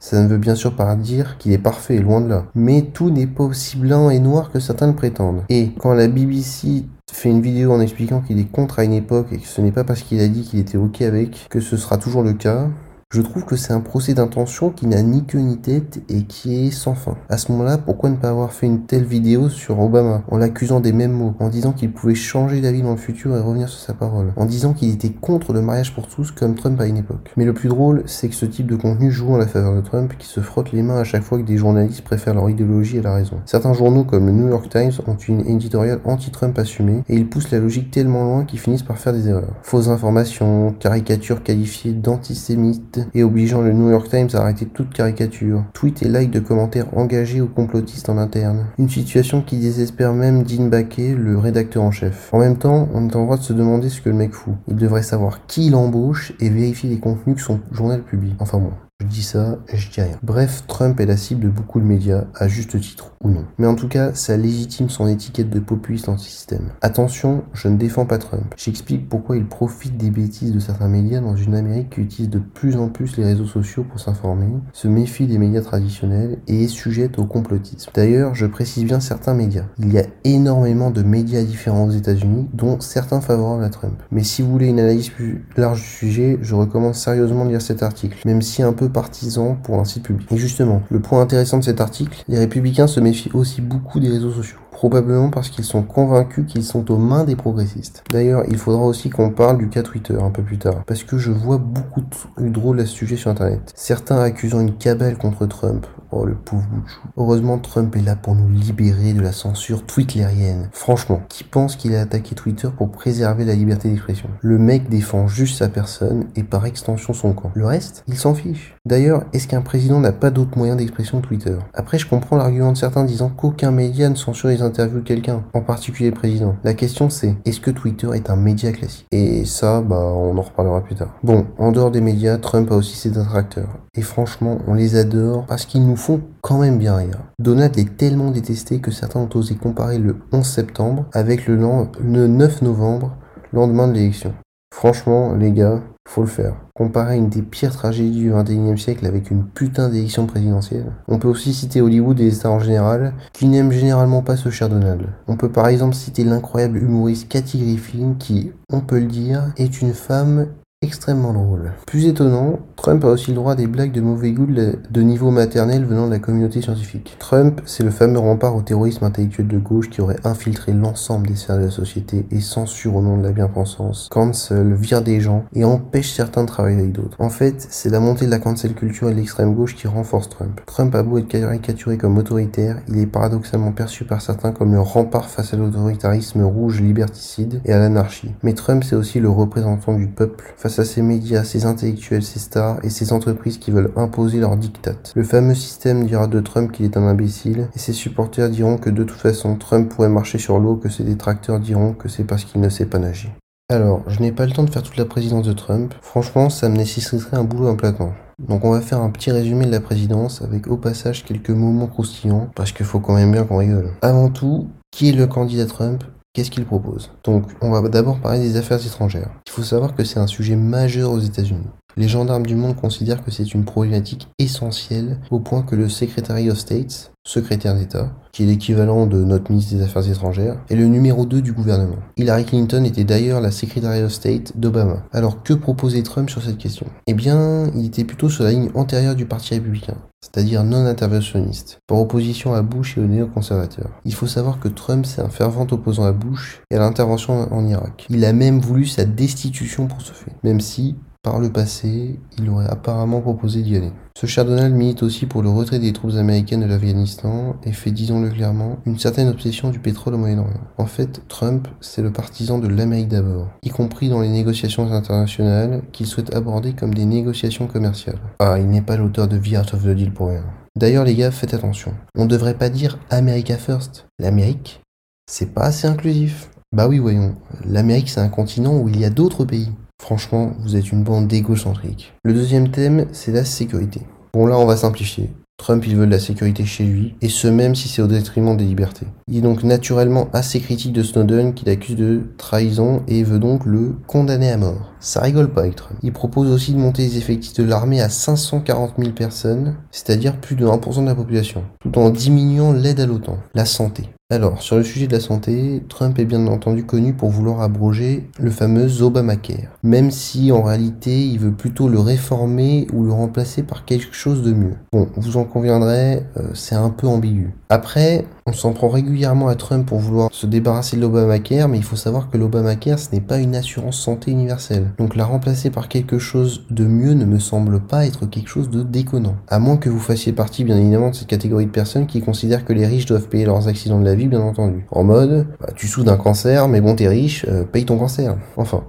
Ça ne veut bien sûr pas dire qu'il est parfait, loin de là. Mais tout n'est pas aussi blanc et noir que certains le prétendent. Et quand la BBC fait une vidéo en expliquant qu'il est contre à une époque et que ce n'est pas parce qu'il a dit qu'il était ok avec que ce sera toujours le cas, je trouve que c'est un procès d'intention qui n'a ni queue ni tête et qui est sans fin. À ce moment-là, pourquoi ne pas avoir fait une telle vidéo sur Obama en l'accusant des mêmes mots, en disant qu'il pouvait changer d'avis dans le futur et revenir sur sa parole, en disant qu'il était contre le mariage pour tous comme Trump à une époque. Mais le plus drôle, c'est que ce type de contenu joue en la faveur de Trump qui se frotte les mains à chaque fois que des journalistes préfèrent leur idéologie à la raison. Certains journaux comme le New York Times ont une éditoriale anti-Trump assumée et ils poussent la logique tellement loin qu'ils finissent par faire des erreurs. Fausses informations, caricatures qualifiées d'antisémites, et obligeant le New York Times à arrêter toute caricature, tweets et likes de commentaires engagés ou complotistes en interne. Une situation qui désespère même Dean Baquet, le rédacteur en chef. En même temps, on est en droit de se demander ce que le mec fout. Il devrait savoir qui il embauche et vérifier les contenus que son journal publie. Enfin bon, Je dis ça, je dis rien. Bref, Trump est la cible de beaucoup de médias, à juste titre ou non. Mais en tout cas, ça légitime son étiquette de populiste anti-système. Attention, je ne défends pas Trump. J'explique pourquoi il profite des bêtises de certains médias dans une Amérique qui utilise de plus en plus les réseaux sociaux pour s'informer, se méfie des médias traditionnels et est sujette au complotisme. D'ailleurs, je précise bien certains médias. Il y a énormément de médias différents aux États-Unis, dont certains favorables à Trump. Mais si vous voulez une analyse plus large du sujet, je recommande sérieusement de lire cet article, même si un peu partisan pour un site public. Et justement, le point intéressant de cet article, les républicains se méfient aussi beaucoup des réseaux sociaux probablement parce qu'ils sont convaincus qu'ils sont aux mains des progressistes. D'ailleurs, il faudra aussi qu'on parle du cas Twitter un peu plus tard, parce que je vois beaucoup de drôles à ce sujet sur Internet. Certains accusant une cabale contre Trump. Oh, le pauvre Bouchou. Heureusement, Trump est là pour nous libérer de la censure twittérienne. Franchement, qui pense qu'il a attaqué Twitter pour préserver la liberté d'expression? Le mec défend juste sa personne et par extension son camp. Le reste, il s'en fiche. D'ailleurs, est-ce qu'un président n'a pas d'autres moyens d'expression que Twitter? Après, je comprends l'argument de certains disant qu'aucun média ne censure les interviews de quelqu'un, en particulier le président. La question c'est, est-ce que Twitter est un média classique? Et ça, bah, on en reparlera plus tard. Bon, en dehors des médias, Trump a aussi ses détracteurs. Et franchement, on les adore parce qu'ils nous font quand même bien rire. Donald est tellement détesté que certains ont osé comparer le 11 septembre avec le 9 novembre, lendemain de l'élection. Franchement, les gars, faut le faire. Comparer une des pires tragédies du XXIe siècle avec une putain d'élection présidentielle. On peut aussi citer Hollywood et les stars en général, qui n'aiment généralement pas ce cher Donald. On peut par exemple citer l'incroyable humoriste Cathy Griffin, qui, on peut le dire, est une femme extrêmement drôle. Plus étonnant, Trump a aussi le droit à des blagues de mauvais goût de niveau maternel venant de la communauté scientifique. Trump, c'est le fameux rempart au terrorisme intellectuel de gauche qui aurait infiltré l'ensemble des sphères de la société et censure au nom de la bien-pensance, cancel, vire des gens et empêche certains de travailler avec d'autres. En fait, c'est la montée de la cancel culture et de l'extrême gauche qui renforce Trump. Trump a beau être caricaturé comme autoritaire, il est paradoxalement perçu par certains comme le rempart face à l'autoritarisme rouge liberticide et à l'anarchie. Mais Trump, c'est aussi le représentant du peuple face à ces médias, ces intellectuels, ces stars et ces entreprises qui veulent imposer leur diktat. Le fameux système dira de Trump qu'il est un imbécile, et ses supporters diront que de toute façon Trump pourrait marcher sur l'eau, que ses détracteurs diront que c'est parce qu'il ne sait pas nager. Alors, je n'ai pas le temps de faire toute la présidence de Trump. Franchement, ça me nécessiterait un boulot implatant. Donc on va faire un petit résumé de la présidence avec au passage quelques moments croustillants parce qu'il faut quand même bien qu'on rigole. Avant tout, qui est le candidat Trump? Qu'est-ce qu'il propose? Donc, on va d'abord parler des affaires étrangères. Il faut savoir que c'est un sujet majeur aux États-Unis. Les gendarmes du monde considèrent que c'est une problématique essentielle au point que le Secretary of State, secrétaire d'État, qui est l'équivalent de notre ministre des Affaires étrangères, est le numéro 2 du gouvernement. Hillary Clinton était d'ailleurs la Secretary of State d'Obama. Alors que proposait Trump sur cette question? Eh bien, il était plutôt sur la ligne antérieure du Parti républicain, c'est-à-dire non interventionniste, par opposition à Bush et aux néoconservateurs. Il faut savoir que Trump c'est un fervent opposant à Bush et à l'intervention en Irak. Il a même voulu sa destitution pour ce fait, même si, par le passé, il aurait apparemment proposé d'y aller. Ce cher Donald milite aussi pour le retrait des troupes américaines de l'Afghanistan et fait, disons-le clairement, une certaine obsession du pétrole au Moyen-Orient. En fait, Trump, c'est le partisan de l'Amérique d'abord, y compris dans les négociations internationales qu'il souhaite aborder comme des négociations commerciales. Ah, il n'est pas l'auteur de The Art of the Deal pour rien. D'ailleurs, les gars, faites attention. On ne devrait pas dire America First. L'Amérique, c'est pas assez inclusif. Bah oui, voyons. L'Amérique, c'est un continent où il y a d'autres pays. Franchement, vous êtes une bande d'égocentriques. Le deuxième thème, c'est la sécurité. Bon là, on va simplifier. Trump, il veut de la sécurité chez lui, et ce même si c'est au détriment des libertés. Il est donc naturellement assez critique de Snowden, qu'il accuse de trahison, et veut donc le condamner à mort. Ça rigole pas avec Trump. Il propose aussi de monter les effectifs de l'armée à 540 000 personnes, c'est-à-dire plus de 1% de la population, tout en diminuant l'aide à l'OTAN. La santé. Alors, sur le sujet de la santé, Trump est bien entendu connu pour vouloir abroger le fameux Obamacare, même si en réalité il veut plutôt le réformer ou le remplacer par quelque chose de mieux. Bon, vous en conviendrez, euh, c'est un peu ambigu. Après, on s'en prend régulièrement à Trump pour vouloir se débarrasser de l'Obamacare, mais il faut savoir que l'Obamacare ce n'est pas une assurance santé universelle. Donc la remplacer par quelque chose de mieux ne me semble pas être quelque chose de déconnant. À moins que vous fassiez partie bien évidemment de cette catégorie de personnes qui considèrent que les riches doivent payer leurs accidents de la vie bien entendu. En mode, bah, tu souffres d'un cancer, mais bon, t'es riche, euh, paye ton cancer. Enfin.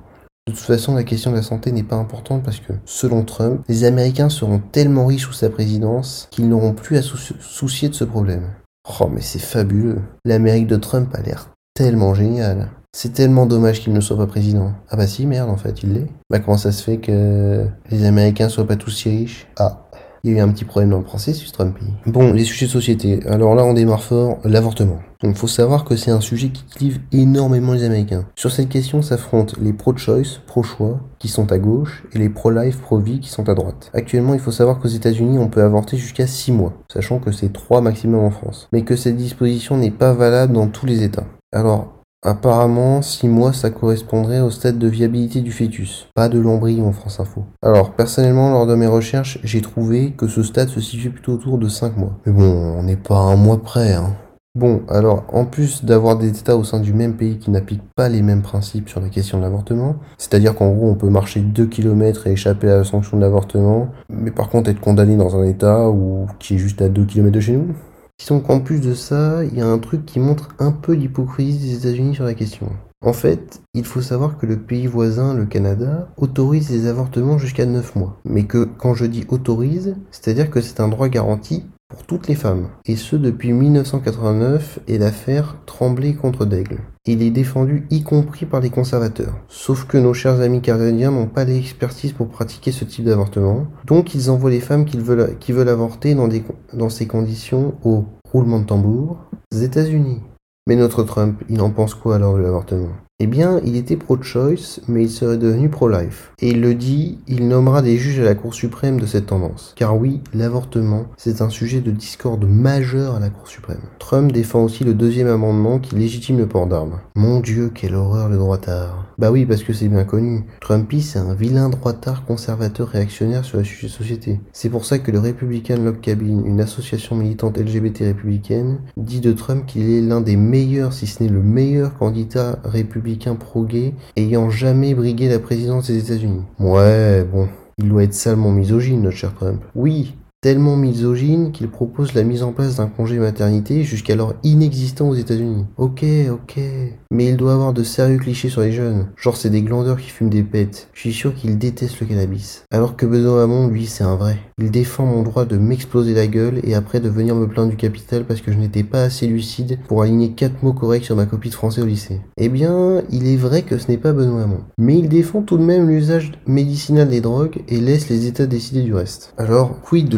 De toute façon, la question de la santé n'est pas importante parce que, selon Trump, les Américains seront tellement riches sous sa présidence qu'ils n'auront plus à soucier de ce problème. Oh, mais c'est fabuleux. L'Amérique de Trump a l'air tellement géniale. C'est tellement dommage qu'il ne soit pas président. Ah bah si, merde, en fait, il l'est. Bah comment ça se fait que les Américains soient pas tous si riches? Ah, Il y a eu un petit problème dans le processus Trumpy. Bon, les sujets de société. Alors là, on démarre fort, l'avortement. Donc faut savoir que c'est un sujet qui clive énormément les Américains. Sur cette question s'affrontent les pro-choice, pro-choix, qui sont à gauche, et les pro-life, pro-vie, qui sont à droite. Actuellement, il faut savoir qu'aux États-Unis, on peut avorter jusqu'à 6 mois, sachant que c'est 3 maximum en France. Mais que cette disposition n'est pas valable dans tous les États. Alors, Apparemment, 6 mois, ça correspondrait au stade de viabilité du fœtus, pas de l'embryon France Info. Alors, personnellement, lors de mes recherches, j'ai trouvé que ce stade se situait plutôt autour de 5 mois. Mais bon, on n'est pas à un mois près, hein. Bon, alors, en plus d'avoir des États au sein du même pays qui n'appliquent pas les mêmes principes sur la question de l'avortement, c'est-à-dire qu'en gros, on peut marcher 2 km et échapper à la sanction de l'avortement, mais par contre être condamné dans un État qui est juste à 2 km de chez nous, Disons qu'en plus de ça, il y a un truc qui montre un peu l'hypocrisie des États-Unis sur la question. En fait, il faut savoir que le pays voisin, le Canada, autorise les avortements jusqu'à 9 mois. Mais que quand je dis autorise, c'est-à-dire que c'est un droit garanti pour toutes les femmes. Et ce depuis 1989 et l'affaire Tremblay contre Daigle. Il est défendu y compris par les conservateurs. Sauf que nos chers amis canadiens n'ont pas l'expertise pour pratiquer ce type d'avortement. Donc ils envoient les femmes qui veulent, avorter dans, dans ces conditions au roulement de tambour, aux États-Unis. Mais notre Trump, il en pense quoi alors de l'avortement? Eh bien, il était pro-choice, mais il serait devenu pro-life. Et il le dit, il nommera des juges à la Cour suprême de cette tendance. Car oui, l'avortement, c'est un sujet de discorde majeur à la Cour suprême. Trump défend aussi le deuxième amendement qui légitime le port d'armes. Mon dieu, quelle horreur le droitard. Bah oui, parce que c'est bien connu. Trumpy, c'est un vilain droitard conservateur réactionnaire sur de société. C'est pour ça que le Republican Log Cabin, une association militante LGBT républicaine, dit de Trump qu'il est l'un des meilleurs, si ce n'est le meilleur candidat républicain républicain pro-gay ayant jamais brigué la présidence des États-Unis. Ouais, bon, il doit être salement misogyne, notre cher Trump. Oui, tellement misogyne qu'il propose la mise en place d'un congé maternité jusqu'alors inexistant aux États-Unis. Ok, ok. Mais il doit avoir de sérieux clichés sur les jeunes. Genre c'est des glandeurs qui fument des pets. Je suis sûr qu'il déteste le cannabis. Alors que Benoît Hamon, lui, c'est un vrai. Il défend mon droit de m'exploser la gueule et après de venir me plaindre du capital parce que je n'étais pas assez lucide pour aligner quatre mots corrects sur ma copie de français au lycée. Eh bien, il est vrai que ce n'est pas Benoît Hamon. Mais il défend tout de même l'usage médicinal des drogues et laisse les États décider du reste. Alors, quid de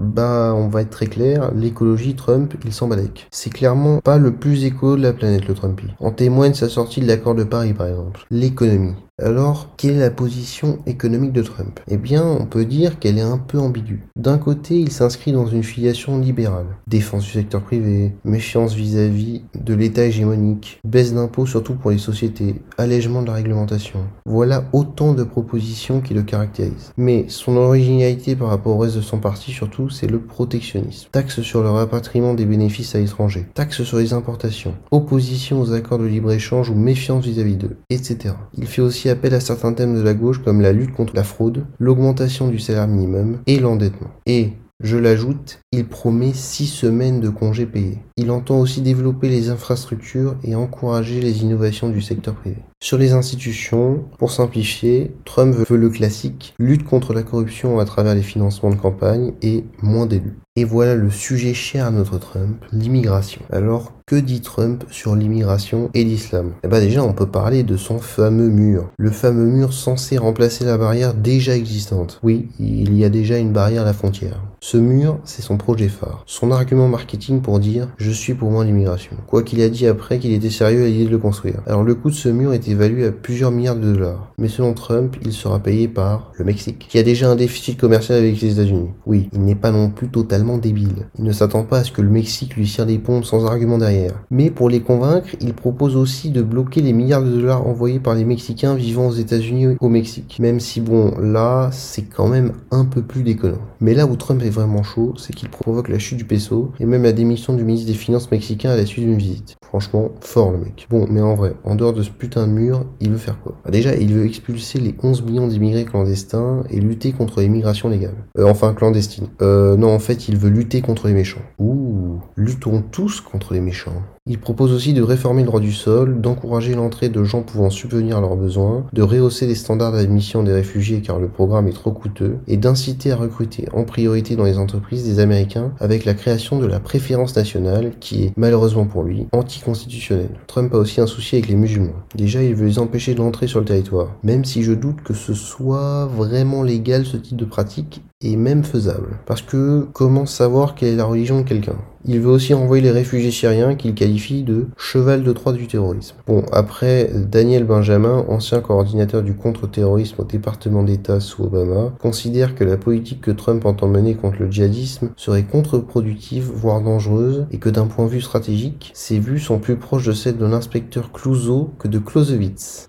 bah, on va être très clair, l'écologie, Trump, il s'en balèque. C'est clairement pas le plus écolo de la planète, le Trumpy. En témoigne sa sortie de l'accord de Paris, par exemple. L'économie. Alors, quelle est la position économique de Trump? Eh bien, on peut dire qu'elle est un peu ambiguë. D'un côté, il s'inscrit dans une filiation libérale, défense du secteur privé, méfiance vis-à-vis de l'État hégémonique, baisse d'impôts surtout pour les sociétés, allègement de la réglementation. Voilà autant de propositions qui le caractérisent. Mais son originalité par rapport au reste de son parti surtout, c'est le protectionnisme. Taxe sur le rapatriement des bénéfices à l'étranger, taxe sur les importations, opposition aux accords de libre-échange ou méfiance vis-à-vis d'eux, etc. Il fait aussi appelle à certains thèmes de la gauche comme la lutte contre la fraude, l'augmentation du salaire minimum et l'endettement. Et, je l'ajoute, il promet six semaines de congés payés. Il entend aussi développer les infrastructures et encourager les innovations du secteur privé. Sur les institutions, pour simplifier, Trump veut le classique, lutte contre la corruption à travers les financements de campagne et moins d'élus. Et voilà le sujet cher à notre Trump, l'immigration. Alors, que dit Trump sur l'immigration et l'islam? Eh bien déjà, on peut parler de son fameux mur. Le fameux mur censé remplacer la barrière déjà existante. Oui, il y a déjà une barrière à la frontière. Ce mur, c'est son projet phare. Son argument marketing pour dire « je suis pour moins l'immigration ». Quoi qu'il a dit après qu'il était sérieux à l'idée de le construire. Alors le coût de ce mur est évalué à plusieurs milliards de dollars. Mais selon Trump, il sera payé par le Mexique, qui a déjà un déficit commercial avec les États-Unis. Oui, il n'est pas non plus totalement débile. Il ne s'attend pas à ce que le Mexique lui tire des pompes sans argument derrière. Mais pour les convaincre, il propose aussi de bloquer les milliards de dollars envoyés par les Mexicains vivant aux États-Unis au Mexique. Même si bon, là, c'est quand même un peu plus déconnant. Mais là où Trump est vraiment chaud, c'est qu'il provoque la chute du peso et même la démission du ministre des Finances mexicain à la suite d'une visite. Franchement, fort le mec. Bon, mais en vrai, en dehors de ce putain de mur, il veut faire quoi? Bah, Déjà, il veut expulser les 11 millions d'immigrés clandestins et lutter contre l'immigration légale. Euh, enfin, clandestine. Euh, non, en fait, il veut lutter contre les méchants. Ouh, luttons tous contre les méchants. Il propose aussi de réformer le droit du sol, d'encourager l'entrée de gens pouvant subvenir à leurs besoins, de rehausser les standards d'admission des réfugiés car le programme est trop coûteux, et d'inciter à recruter en priorité dans les entreprises des Américains avec la création de la préférence nationale qui est, malheureusement pour lui, anticonstitutionnelle. Trump a aussi un souci avec les musulmans. Déjà, il veut les empêcher de l'entrée sur le territoire, même si je doute que ce soit vraiment légal ce type de pratique et même faisable. Parce que comment savoir quelle est la religion de quelqu'un? Il veut aussi renvoyer les réfugiés syriens qu'il qualifie de cheval de Troie du terrorisme. Bon, après, Daniel Benjamin, ancien coordinateur du contre-terrorisme au département d'État sous Obama, considère que la politique que Trump entend mener contre le djihadisme serait contre-productive, voire dangereuse, et que d'un point de vue stratégique, ses vues sont plus proches de celles de l'inspecteur Clouseau que de Clausewitz.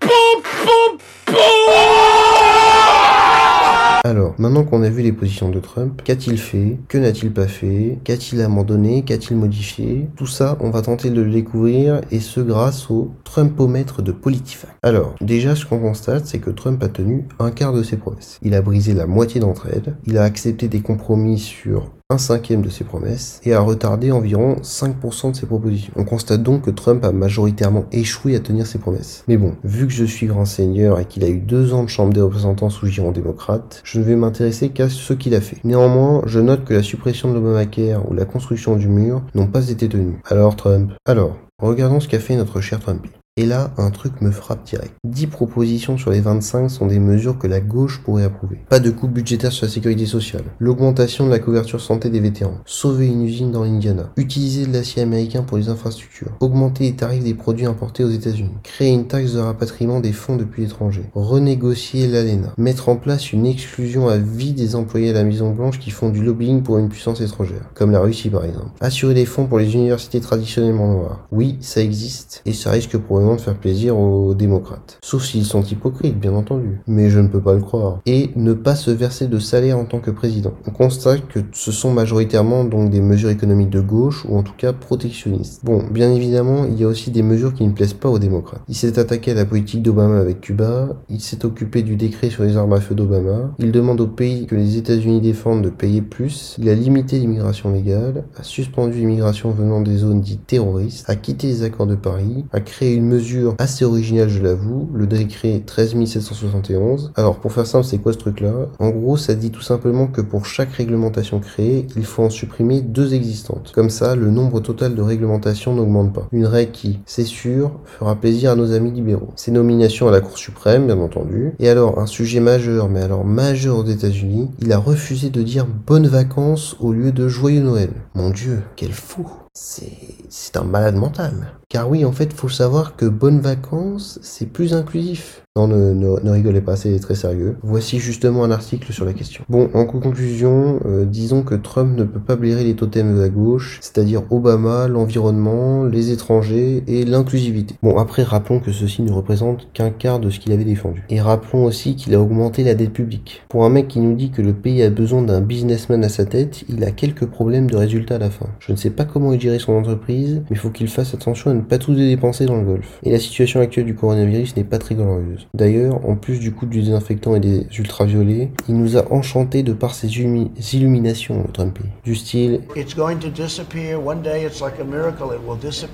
Alors, maintenant qu'on a vu les positions de Trump, qu'a-t-il fait? Que n'a-t-il pas fait? Qu'a-t-il abandonné? Qu'a-t-il modifié? Tout ça, on va tenter de le découvrir, et ce grâce au Trumpomètre de Politifact. Alors, déjà, ce qu'on constate, c'est que Trump a tenu un quart de ses promesses. Il a brisé la moitié d'entre elles, il a accepté des compromis sur cinquième de ses promesses et a retardé environ 5% de ses propositions. On constate donc que Trump a majoritairement échoué à tenir ses promesses. Mais bon, vu que je suis grand seigneur et qu'il a eu deux ans de chambre des représentants sous giron démocrate, je ne vais m'intéresser qu'à ce qu'il a fait. Néanmoins, je note que la suppression de l'Obamacare ou la construction du mur n'ont pas été tenues. Alors Trump? Alors, regardons ce qu'a fait notre cher Trumpy. Et là, un truc me frappe direct. 10 propositions sur les 25 sont des mesures que la gauche pourrait approuver. Pas de coût budgétaire sur la sécurité sociale. L'augmentation de la couverture santé des vétérans. Sauver une usine dans l'Indiana. Utiliser de l'acier américain pour les infrastructures. Augmenter les tarifs des produits importés aux États-Unis. Créer une taxe de rapatriement des fonds depuis l'étranger. Renégocier l'ALENA. Mettre en place une exclusion à vie des employés à la Maison Blanche qui font du lobbying pour une puissance étrangère. Comme la Russie par exemple. Assurer des fonds pour les universités traditionnellement noires. Oui, ça existe. Et ça risque pour de faire plaisir aux démocrates. Sauf s'ils sont hypocrites, bien entendu. Mais je ne peux pas le croire. Et ne pas se verser de salaire en tant que président. On constate que ce sont majoritairement donc des mesures économiques de gauche, ou en tout cas protectionnistes. Bon, bien évidemment, il y a aussi des mesures qui ne plaisent pas aux démocrates. Il s'est attaqué à la politique d'Obama avec Cuba, il s'est occupé du décret sur les armes à feu d'Obama, il demande aux pays que les États-Unis défendent de payer plus, il a limité l'immigration légale, a suspendu l'immigration venant des zones dites terroristes, a quitté les accords de Paris, a créé une mesure assez originale, je l'avoue, le décret 13771. Alors, pour faire simple, c'est quoi ce truc-là? En gros, ça dit tout simplement que pour chaque réglementation créée, il faut en supprimer deux existantes. Comme ça, le nombre total de réglementations n'augmente pas. Une règle qui, c'est sûr, fera plaisir à nos amis libéraux. Ces nominations à la Cour suprême, bien entendu. Et alors, un sujet majeur, mais alors majeur aux États-Unis, il a refusé de dire bonnes vacances au lieu de joyeux Noël. Mon dieu, quel fou c'est un malade mental. Car oui, en fait, faut savoir que bonnes vacances, c'est plus inclusif. Non, ne, ne, rigolez pas, c'est très sérieux. Voici justement un article sur la question. Bon, en conclusion, euh, disons que Trump ne peut pas blairer les totems de la gauche, c'est-à-dire Obama, l'environnement, les étrangers et l'inclusivité. Bon, après, rappelons que ceci ne représente qu'un quart de ce qu'il avait défendu. Et rappelons aussi qu'il a augmenté la dette publique. Pour un mec qui nous dit que le pays a besoin d'un businessman à sa tête, il a quelques problèmes de résultats à la fin. Je ne sais pas comment il gérer son entreprise, mais faut qu'il fasse attention à ne pas tout dépenser dans le golf. Et la situation actuelle du coronavirus n'est pas très glorieuse. D'ailleurs, en plus du coup du désinfectant et des ultraviolets, il nous a enchanté de par ses illuminations, le Trumpy. Du style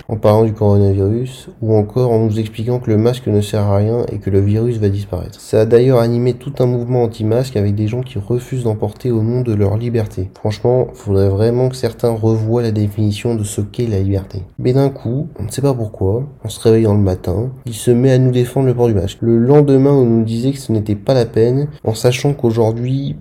En parlant du coronavirus, ou encore en nous expliquant que le masque ne sert à rien et que le virus va disparaître. Ça a d'ailleurs animé tout un mouvement anti-masque avec des gens qui refusent d'emporter au nom de leur liberté. Franchement, faudrait vraiment que certains revoient la définition de ce qu'est la liberté. Mais d'un coup, on ne sait pas pourquoi, en se réveillant le matin, il se met à nous défendre le port du masque le lendemain on nous disait que ce n'était pas la peine, en sachant qu'aujourd'hui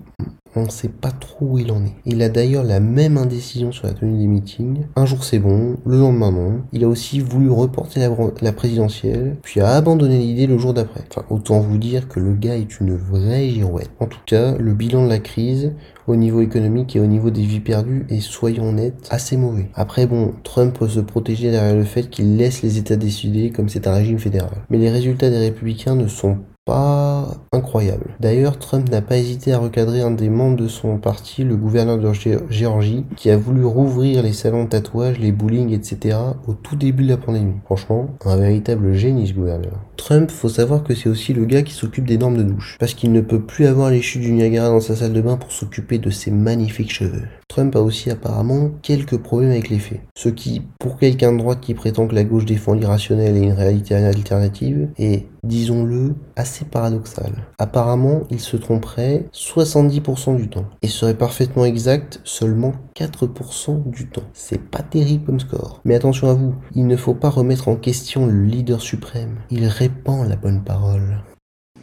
on ne sait pas trop où il en est. Il a d'ailleurs la même indécision sur la tenue des meetings. Un jour c'est bon, le lendemain non. Il a aussi voulu reporter la, présidentielle, puis a abandonné l'idée le jour d'après. Enfin, autant vous dire que le gars est une vraie girouette. En tout cas, le bilan de la crise, au niveau économique et au niveau des vies perdues est, soyons honnêtes, assez mauvais. Après bon, Trump peut se protéger derrière le fait qu'il laisse les États décider comme c'est un régime fédéral. Mais les résultats des républicains ne sont pas incroyable. D'ailleurs, Trump n'a pas hésité à recadrer un des membres de son parti, le gouverneur de Géorgie, qui a voulu rouvrir les salons de tatouage, les bowling, etc. au tout début de la pandémie. Franchement, un véritable génie ce gouverneur. Trump, faut savoir que c'est aussi le gars qui s'occupe des normes de douche, parce qu'il ne peut plus avoir les chutes du Niagara dans sa salle de bain pour s'occuper de ses magnifiques cheveux. Trump a aussi apparemment quelques problèmes avec les faits, ce qui, pour quelqu'un de droite qui prétend que la gauche défend l'irrationnel et une réalité alternative, est, disons-le, assez paradoxal. Apparemment, il se tromperait 70% du temps, et serait parfaitement exact seulement 4% du temps. C'est pas terrible comme score. Mais attention à vous, il ne faut pas remettre en question le leader suprême. Il répand la bonne parole.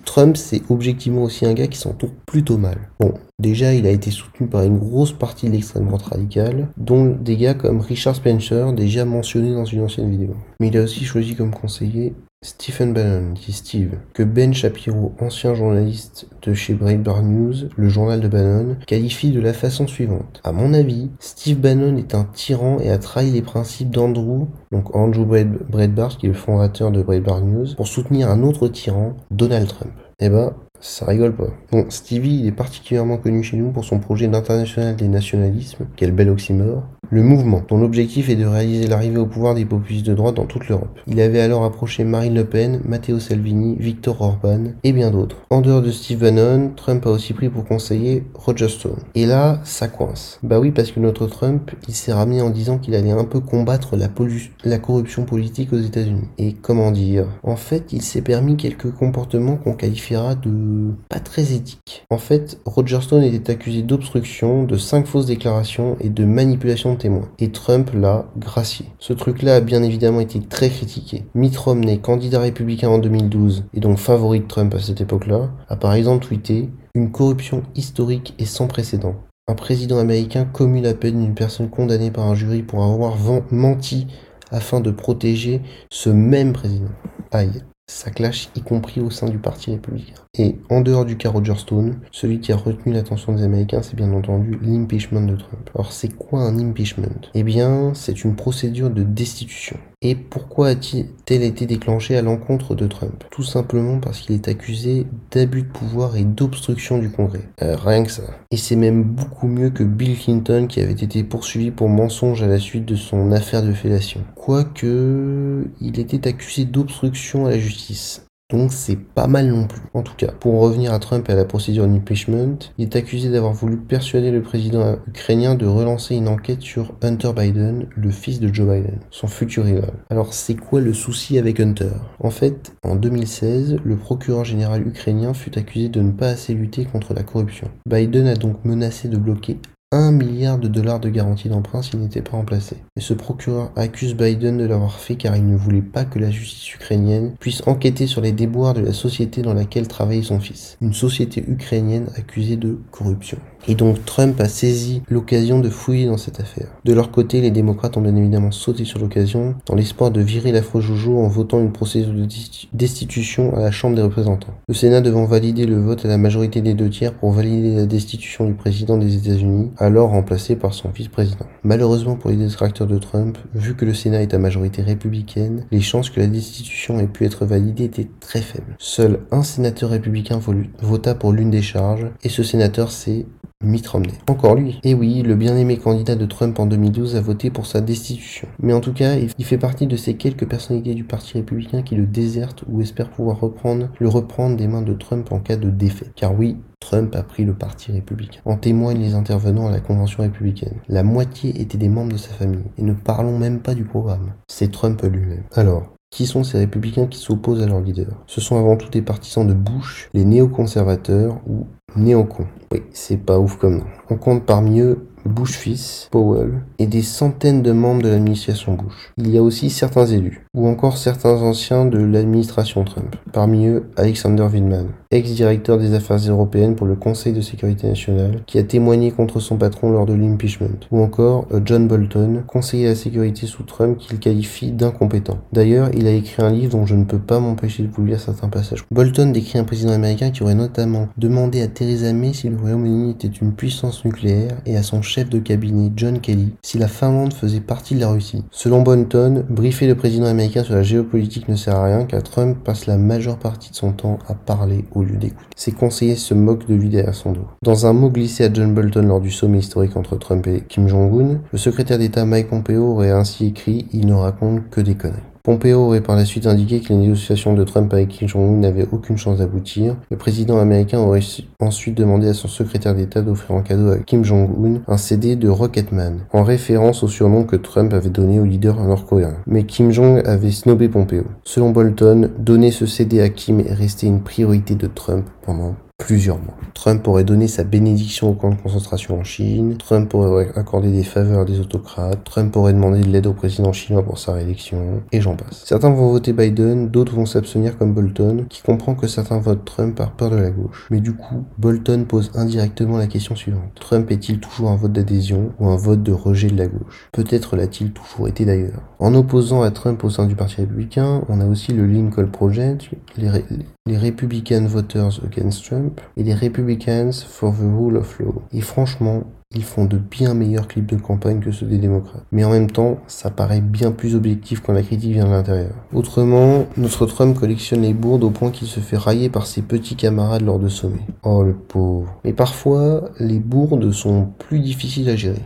Trump, c'est objectivement aussi un gars qui s'entoure plutôt mal. Bon, déjà, il a été soutenu par une grosse partie de l'extrême droite radicale, dont des gars comme Richard Spencer, déjà mentionné dans une ancienne vidéo. Mais il a aussi choisi comme conseiller Stephen Bannon, dit Steve, que Ben Shapiro, ancien journaliste de chez Breitbart News, le journal de Bannon, qualifie de la façon suivante. À mon avis, Steve Bannon est un tyran et a trahi les principes d'Andrew, donc Andrew Breitbart, qui est le fondateur de Breitbart News, pour soutenir un autre tyran, Donald Trump. Eh ben, ça rigole pas. Bon, Stevie, il est particulièrement connu chez nous pour son projet d'international des nationalismes, quel bel oxymore, le mouvement, dont l'objectif est de réaliser l'arrivée au pouvoir des populistes de droite dans toute l'Europe. Il avait alors approché Marine Le Pen, Matteo Salvini, Victor Orban et bien d'autres. En dehors de Steve Bannon, Trump a aussi pris pour conseiller Roger Stone. Et là, ça coince. Bah oui, parce que notre Trump, il s'est ramené en disant qu'il allait un peu combattre la, la corruption politique aux États-Unis. Et comment dire? En fait, il s'est permis quelques comportements qu'on qualifiera de pas très éthiques. En fait, Roger Stone était accusé d'obstruction, de cinq fausses déclarations et de manipulation témoin. Et Trump l'a gracié. Ce truc-là a bien évidemment été très critiqué. Mitt Romney, candidat républicain en 2012, et donc favori de Trump à cette époque-là, a par exemple tweeté Une corruption historique et sans précédent. Un président américain commu la peine d'une personne condamnée par un jury pour avoir menti afin de protéger ce même président. Aïe. Ça clash y compris au sein du Parti républicain. Et en dehors du cas Roger Stone, celui qui a retenu l'attention des Américains, c'est bien entendu l'impeachment de Trump. Alors c'est quoi un impeachment? Eh bien, c'est une procédure de destitution. Et pourquoi a-t-elle été déclenché à l'encontre de Trump? Tout simplement parce qu'il est accusé d'abus de pouvoir et d'obstruction du Congrès. Euh, rien que ça. Et c'est même beaucoup mieux que Bill Clinton qui avait été poursuivi pour mensonge à la suite de son affaire de fellation. Quoique, il était accusé d'obstruction à la justice. Donc c'est pas mal non plus. En tout cas, pour revenir à Trump et à la procédure d'impeachment, il est accusé d'avoir voulu persuader le président ukrainien de relancer une enquête sur Hunter Biden, le fils de Joe Biden, son futur rival. Alors c'est quoi le souci avec Hunter? En fait, en 2016, le procureur général ukrainien fut accusé de ne pas assez lutter contre la corruption. Biden a donc menacé de bloquer 1 milliard de dollars de garantie d'emprunt s'il n'était pas remplacé. Mais ce procureur accuse Biden de l'avoir fait car il ne voulait pas que la justice ukrainienne puisse enquêter sur les déboires de la société dans laquelle travaillait son fils. Une société ukrainienne accusée de corruption. Et donc Trump a saisi l'occasion de fouiller dans cette affaire. De leur côté, les démocrates ont bien évidemment sauté sur l'occasion dans l'espoir de virer l'afro-jojo en votant une procédure de destitution à la Chambre des représentants. Le Sénat devant valider le vote à la majorité des deux tiers pour valider la destitution du président des États-Unis, alors remplacé par son vice-président. Malheureusement pour les détracteurs de Trump, vu que le Sénat est à majorité républicaine, les chances que la destitution ait pu être validée étaient très faibles. Seul un sénateur républicain vota pour l'une des charges, et ce sénateur c'est Mitt Romney. Encore lui. Et oui, le bien-aimé candidat de Trump en 2012 a voté pour sa destitution. Mais en tout cas, il fait partie de ces quelques personnalités du Parti républicain qui le désertent ou espèrent pouvoir le reprendre des mains de Trump en cas de défaite. Car oui, Trump a pris le Parti républicain. En témoignent les intervenants à la convention républicaine. La moitié étaient des membres de sa famille. Et ne parlons même pas du programme. C'est Trump lui-même. Alors, qui sont ces républicains qui s'opposent à leur leader? Ce sont avant tout des partisans de Bush, les néoconservateurs ou néocons. Oui, c'est pas ouf comme nom. On compte parmi eux Bush fils, Powell, et des centaines de membres de l'administration Bush. Il y a aussi certains élus, ou encore certains anciens de l'administration Trump, parmi eux Alexander Vindman, ex-directeur des affaires européennes pour le Conseil de sécurité nationale, qui a témoigné contre son patron lors de l'impeachment. Ou encore euh, John Bolton, conseiller à la sécurité sous Trump qu'il qualifie d'incompétent. D'ailleurs, il a écrit un livre dont je ne peux pas m'empêcher de vous lire certains passages. Bolton décrit un président américain qui aurait notamment demandé à Theresa May si le Royaume-Uni était une puissance nucléaire et à son chef de cabinet John Kelly si la Finlande faisait partie de la Russie. Selon Bolton, briefer le président américain sur la géopolitique ne sert à rien car Trump passe la majeure partie de son temps à parler au lieu. Ses conseillers se moquent de lui derrière son dos. Dans un mot glissé à John Bolton lors du sommet historique entre Trump et Kim Jong-un, le secrétaire d'État Mike Pompeo aurait ainsi écrit Il ne raconte que des conneries. Pompeo aurait par la suite indiqué que les négociations de Trump avec Kim Jong-un n'avaient aucune chance d'aboutir. Le président américain aurait ensuite demandé à son secrétaire d'État d'offrir en cadeau à Kim Jong-un un CD de Rocketman, en référence au surnom que Trump avait donné au leader nord-coréen. Mais Kim Jong avait snobé Pompeo. Selon Bolton, donner ce CD à Kim est resté une priorité de Trump pendant plusieurs mois. Trump aurait donné sa bénédiction au camp de concentration en Chine, Trump aurait accordé des faveurs à des autocrates, Trump aurait demandé de l'aide au président chinois pour sa réélection, et j'en passe. Certains vont voter Biden, d'autres vont s'abstenir comme Bolton, qui comprend que certains votent Trump par peur de la gauche. Mais du coup, Bolton pose indirectement la question suivante. Trump est-il toujours un vote d'adhésion ou un vote de rejet de la gauche? Peut-être l'a-t-il toujours été d'ailleurs. En opposant à Trump au sein du Parti républicain, on a aussi le Lincoln Project, les, les Republican Voters Against Trump et les Republicans for the Rule of Law. Et franchement, ils font de bien meilleurs clips de campagne que ceux des démocrates. Mais en même temps, ça paraît bien plus objectif quand la critique vient de l'intérieur. Autrement, notre Trump collectionne les bourdes au point qu'il se fait railler par ses petits camarades lors de sommets. Oh le pauvre. Mais parfois, les bourdes sont plus difficiles à gérer.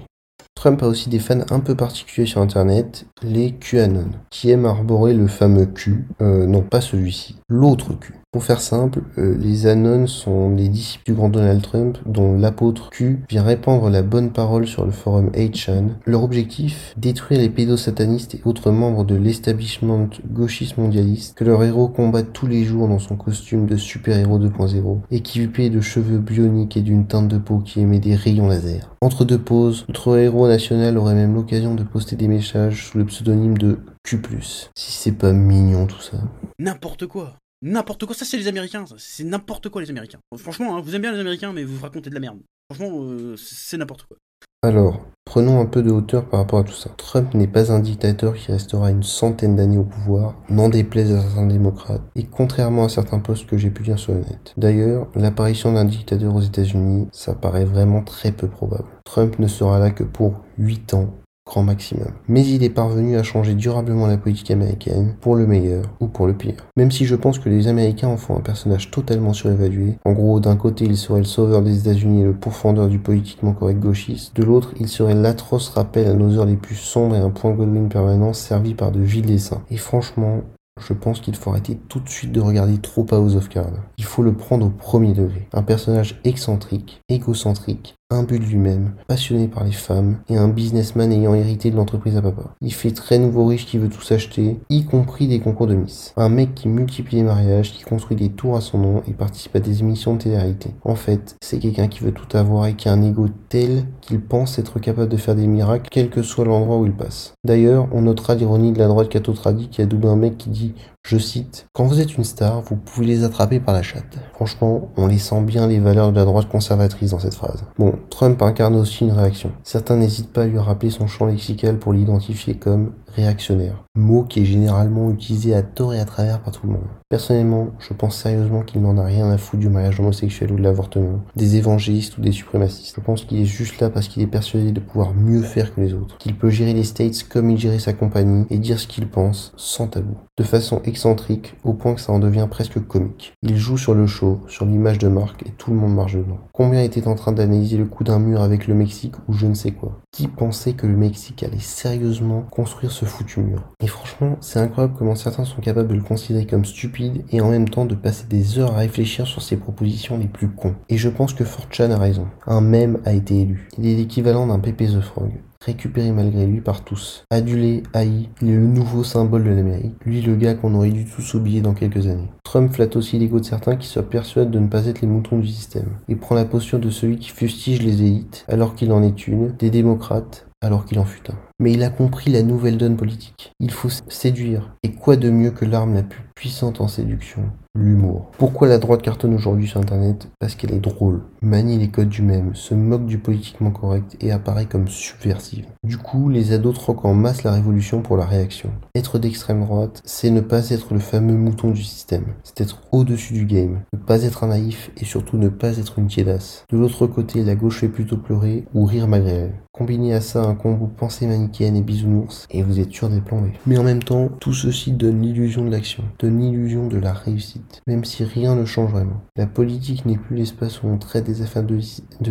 Trump a aussi des fans un peu particuliers sur internet, les QAnon, qui aiment arborer le fameux Q, euh, non pas celui-ci, l'autre Q. Pour faire simple, euh, les Anon sont les disciples du grand Donald Trump dont l'apôtre Q vient répandre la bonne parole sur le forum 8chan. Leur objectif Détruire les pédosatanistes et autres membres de l'establishment gauchiste mondialiste que leur héros combat tous les jours dans son costume de super-héros 2.0, équipé de cheveux bioniques et d'une teinte de peau qui émet des rayons laser. Entre deux pauses, notre héros national aurait même l'occasion de poster des messages sous le pseudonyme de Q+. Si c'est pas mignon tout ça. N'importe quoi N'importe quoi, ça c'est les Américains, c'est n'importe quoi les Américains. Franchement, hein, vous aimez bien les Américains, mais vous racontez de la merde. Franchement, euh, c'est n'importe quoi. Alors, prenons un peu de hauteur par rapport à tout ça. Trump n'est pas un dictateur qui restera une centaine d'années au pouvoir, n'en déplaise à certains démocrates, et contrairement à certains postes que j'ai pu lire sur le net. D'ailleurs, l'apparition d'un dictateur aux États-Unis, ça paraît vraiment très peu probable. Trump ne sera là que pour 8 ans, grand maximum. Mais il est parvenu à changer durablement la politique américaine, pour le meilleur ou pour le pire. Même si je pense que les Américains en font un personnage totalement surévalué. En gros, d'un côté, il serait le sauveur des États-Unis et le pourfendeur du politiquement correct gauchiste. De l'autre, il serait l'atroce rappel à nos heures les plus sombres et un point Godwin permanent servi par de vils dessins. Et franchement, je pense qu'il faut arrêter tout de suite de regarder trop House of Cards. Il faut le prendre au premier degré. Un personnage excentrique, égocentrique, imbu de lui-même, passionné par les femmes, et un businessman ayant hérité de l'entreprise à papa. Il fait très nouveau riche qui veut tout s'acheter, y compris des concours de Miss. Un mec qui multiplie les mariages, qui construit des tours à son nom et participe à des émissions de télé-réalité. En fait, c'est quelqu'un qui veut tout avoir et qui a un ego tel qu'il pense être capable de faire des miracles, quel que soit l'endroit où il passe. D'ailleurs, on notera l'ironie de la droite catho-tradie qui a doublé un mec qui dit je cite, Quand vous êtes une star, vous pouvez les attraper par la chatte. Franchement, on les sent bien les valeurs de la droite conservatrice dans cette phrase. Bon, Trump incarne aussi une réaction. Certains n'hésitent pas à lui rappeler son champ lexical pour l'identifier comme réactionnaire, mot qui est généralement utilisé à tort et à travers par tout le monde. Personnellement, je pense sérieusement qu'il n'en a rien à foutre du mariage homosexuel ou de l'avortement, des évangélistes ou des suprémacistes. Je pense qu'il est juste là parce qu'il est persuadé de pouvoir mieux faire que les autres, qu'il peut gérer les States comme il gérait sa compagnie et dire ce qu'il pense sans tabou, de façon excentrique au point que ça en devient presque comique. Il joue sur le show, sur l'image de marque et tout le monde marche dedans. Combien était en train d'analyser le coup d'un mur avec le Mexique ou je ne sais quoi? Qui pensait que le Mexique allait sérieusement construire ce foutu mur Et franchement, c'est incroyable comment certains sont capables de le considérer comme stupide et en même temps de passer des heures à réfléchir sur ses propositions les plus cons. Et je pense que Fortune a raison. Un mème a été élu. Il est l'équivalent d'un Pépé the Frog récupéré malgré lui par tous. Adulé, haï, il est le nouveau symbole de l'Amérique. Lui, le gars qu'on aurait dû tous oublier dans quelques années. Trump flatte aussi l'ego de certains qui se persuadent de ne pas être les moutons du système. Il prend la posture de celui qui fustige les élites, alors qu'il en est une, des démocrates, alors qu'il en fut un. Mais il a compris la nouvelle donne politique. Il faut séduire. Et quoi de mieux que l'arme la plus puissante en séduction? L'humour. Pourquoi la droite cartonne aujourd'hui sur internet? Parce qu'elle est drôle, manie les codes du même, se moque du politiquement correct et apparaît comme subversive. Du coup, les ados troquent en masse la révolution pour la réaction. Être d'extrême droite, c'est ne pas être le fameux mouton du système. C'est être au-dessus du game, ne pas être un naïf et surtout ne pas être une tiédasse. De l'autre côté, la gauche fait plutôt pleurer ou rire malgré elle. Combinez à ça un combo pensée et bisounours et vous êtes sûr des plans Mais en même temps, tout ceci donne l'illusion de l'action, donne l'illusion de la réussite, même si rien ne change vraiment. La politique n'est plus l'espace où on traite des affaires de,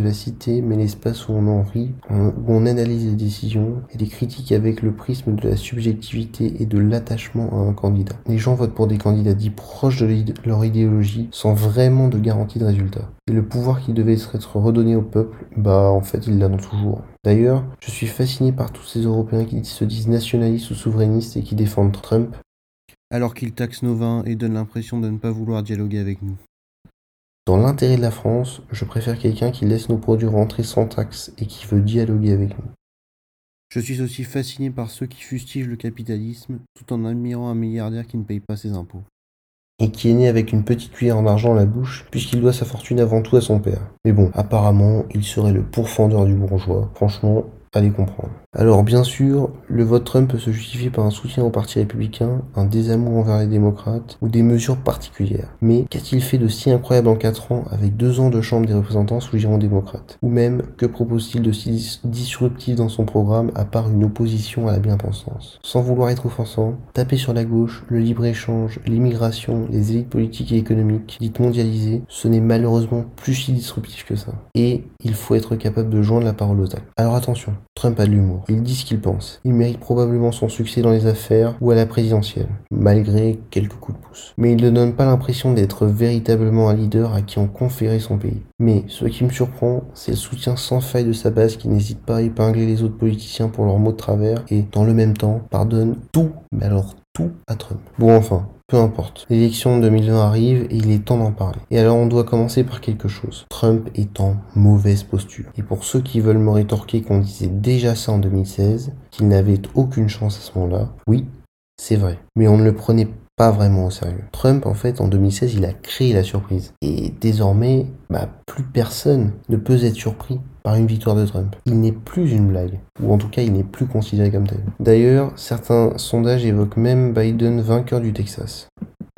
la cité, mais l'espace où on en rit, où on analyse les décisions et les critiques avec le prisme de la subjectivité et de l'attachement à un candidat. Les gens votent pour des candidats dits proches de leur idéologie sans vraiment de garantie de résultat. Et le pouvoir qui devait être redonné au peuple, bah en fait il l'a toujours. D'ailleurs, je suis fasciné par tous ces Européens qui se disent nationalistes ou souverainistes et qui défendent Trump, alors qu'ils taxent nos vins et donnent l'impression de ne pas vouloir dialoguer avec nous. Dans l'intérêt de la France, je préfère quelqu'un qui laisse nos produits rentrer sans taxe et qui veut dialoguer avec nous. Je suis aussi fasciné par ceux qui fustigent le capitalisme tout en admirant un milliardaire qui ne paye pas ses impôts et qui est né avec une petite cuillère en argent à la bouche, puisqu'il doit sa fortune avant tout à son père. Mais bon, apparemment, il serait le pourfendeur du bourgeois. Franchement, allez comprendre. Alors bien sûr, le vote Trump peut se justifier par un soutien au Parti républicain, un désamour envers les démocrates ou des mesures particulières. Mais qu'a-t-il fait de si incroyable en 4 ans avec 2 ans de Chambre des représentants sous giron démocrate? Ou même, que propose-t-il de si disruptif dans son programme à part une opposition à la bien-pensance? Sans vouloir être offensant, taper sur la gauche, le libre-échange, l'immigration, les élites politiques et économiques, dites mondialisées, ce n'est malheureusement plus si disruptif que ça. Et il faut être capable de joindre la parole aux actes. Alors attention, Trump a de l'humour. Il dit ce qu'il pense. Il mérite probablement son succès dans les affaires ou à la présidentielle, malgré quelques coups de pouce. Mais il ne donne pas l'impression d'être véritablement un leader à qui on conférait son pays. Mais ce qui me surprend, c'est le soutien sans faille de sa base qui n'hésite pas à épingler les autres politiciens pour leurs mots de travers et, dans le même temps, pardonne tout, mais alors tout à Trump. Bon enfin, peu importe. L'élection de 2020 arrive et il est temps d'en parler. Et alors on doit commencer par quelque chose. Trump est en mauvaise posture. Et pour ceux qui veulent me rétorquer qu'on disait déjà ça en 2016, qu'il n'avait aucune chance à ce moment-là, oui, c'est vrai. Mais on ne le prenait pas vraiment au sérieux. Trump, en fait, en 2016, il a créé la surprise. Et désormais, bah, plus personne ne peut être surpris par une victoire de Trump. Il n'est plus une blague, ou en tout cas il n'est plus considéré comme tel. D'ailleurs, certains sondages évoquent même Biden vainqueur du Texas.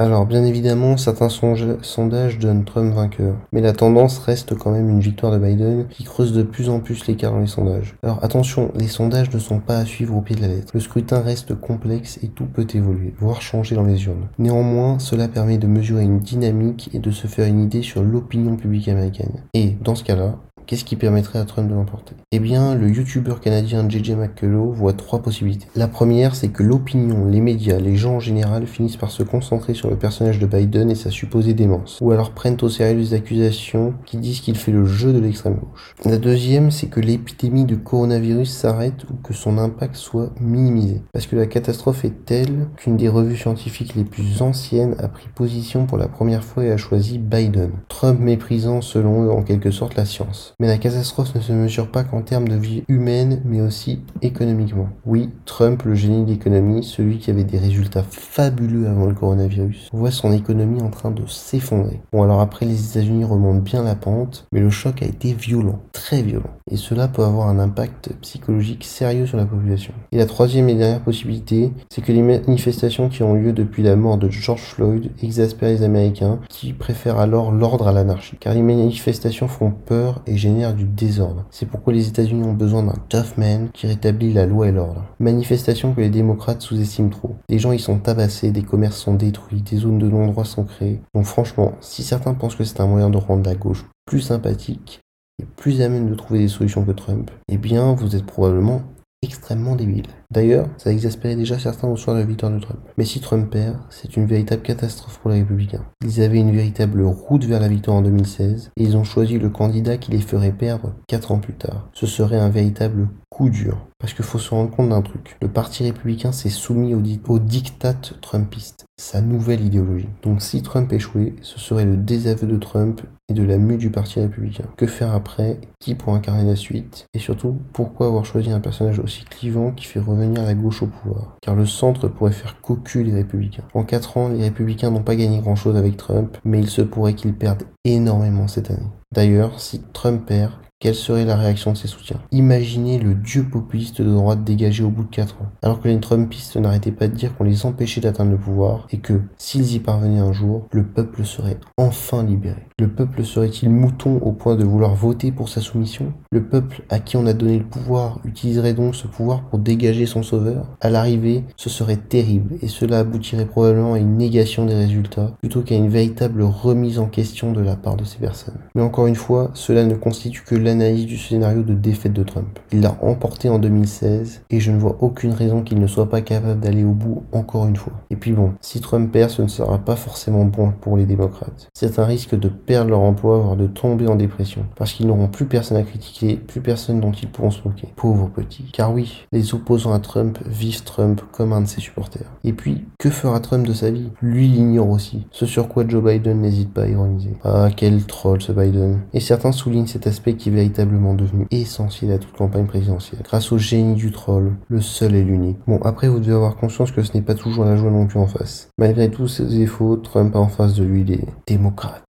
Alors bien évidemment, certains sondages donnent Trump vainqueur, mais la tendance reste quand même une victoire de Biden qui creuse de plus en plus l'écart dans les sondages. Alors attention, les sondages ne sont pas à suivre au pied de la lettre. Le scrutin reste complexe et tout peut évoluer, voire changer dans les urnes. Néanmoins, cela permet de mesurer une dynamique et de se faire une idée sur l'opinion publique américaine. Et dans ce cas-là, Qu'est-ce qui permettrait à Trump de l'emporter? Eh bien, le youtubeur canadien JJ McCullough voit trois possibilités. La première, c'est que l'opinion, les médias, les gens en général finissent par se concentrer sur le personnage de Biden et sa supposée démence, ou alors prennent au sérieux les accusations qui disent qu'il fait le jeu de l'extrême gauche. La deuxième, c'est que l'épidémie de coronavirus s'arrête ou que son impact soit minimisé, parce que la catastrophe est telle qu'une des revues scientifiques les plus anciennes a pris position pour la première fois et a choisi Biden, Trump méprisant selon eux en quelque sorte la science. Mais la catastrophe ne se mesure pas qu'en termes de vie humaine, mais aussi économiquement. Oui, Trump, le génie de l'économie, celui qui avait des résultats fabuleux avant le coronavirus, voit son économie en train de s'effondrer. Bon alors après, les États-Unis remontent bien la pente, mais le choc a été violent, très violent. Et cela peut avoir un impact psychologique sérieux sur la population. Et la troisième et dernière possibilité, c'est que les manifestations qui ont lieu depuis la mort de George Floyd exaspèrent les Américains, qui préfèrent alors l'ordre à l'anarchie. Car les manifestations font peur et du désordre. C'est pourquoi les États-Unis ont besoin d'un tough man qui rétablit la loi et l'ordre. Manifestation que les démocrates sous-estiment trop. Les gens y sont tabassés, des commerces sont détruits, des zones de non-droit sont créées. Donc franchement, si certains pensent que c'est un moyen de rendre la gauche plus sympathique et plus à même de trouver des solutions que Trump, eh bien vous êtes probablement extrêmement débile. D'ailleurs, ça exaspérait déjà certains au soir de la victoire de Trump. Mais si Trump perd, c'est une véritable catastrophe pour les républicains. Ils avaient une véritable route vers la victoire en 2016 et ils ont choisi le candidat qui les ferait perdre 4 ans plus tard. Ce serait un véritable coup dur. Parce qu'il faut se rendre compte d'un truc. Le Parti républicain s'est soumis au, di au diktat trumpiste, sa nouvelle idéologie. Donc si Trump échouait, ce serait le désaveu de Trump et de la mue du Parti républicain. Que faire après? Qui pour incarner la suite? Et surtout, pourquoi avoir choisi un personnage aussi clivant qui fait revenir la gauche au pouvoir? Car le centre pourrait faire cocu les républicains. En 4 ans, les républicains n'ont pas gagné grand-chose avec Trump, mais il se pourrait qu'ils perdent énormément cette année. D'ailleurs, si Trump perd, quelle serait la réaction de ses soutiens Imaginez le dieu populiste de droite dégagé au bout de 4 ans, alors que les Trumpistes n'arrêtaient pas de dire qu'on les empêchait d'atteindre le pouvoir et que, s'ils y parvenaient un jour, le peuple serait enfin libéré. Le peuple serait-il mouton au point de vouloir voter pour sa soumission Le peuple à qui on a donné le pouvoir utiliserait donc ce pouvoir pour dégager son sauveur? À l'arrivée, ce serait terrible et cela aboutirait probablement à une négation des résultats plutôt qu'à une véritable remise en question de la part de ces personnes. Mais encore une fois, cela ne constitue que l'analyse du scénario de défaite de Trump. Il l'a emporté en 2016 et je ne vois aucune raison qu'il ne soit pas capable d'aller au bout encore une fois. Et puis bon, si Trump perd, ce ne sera pas forcément bon pour les démocrates. C'est un risque de perdre leur emploi, voire de tomber en dépression, parce qu'ils n'auront plus personne à critiquer, plus personne dont ils pourront se moquer. Pauvres petits. Car oui, les opposants à Trump vivent Trump comme un de ses supporters. Et puis, que fera Trump de sa vie? Lui l'ignore aussi. Ce sur quoi Joe Biden n'hésite pas à ironiser. Ah, quel troll ce Biden. Et certains soulignent cet aspect qui est véritablement devenu essentiel à toute campagne présidentielle. Grâce au génie du troll, le seul et l'unique. Bon, après, vous devez avoir conscience que ce n'est pas toujours la joie non plus en face. Malgré tous ses défauts, Trump a en face de lui des démocrates.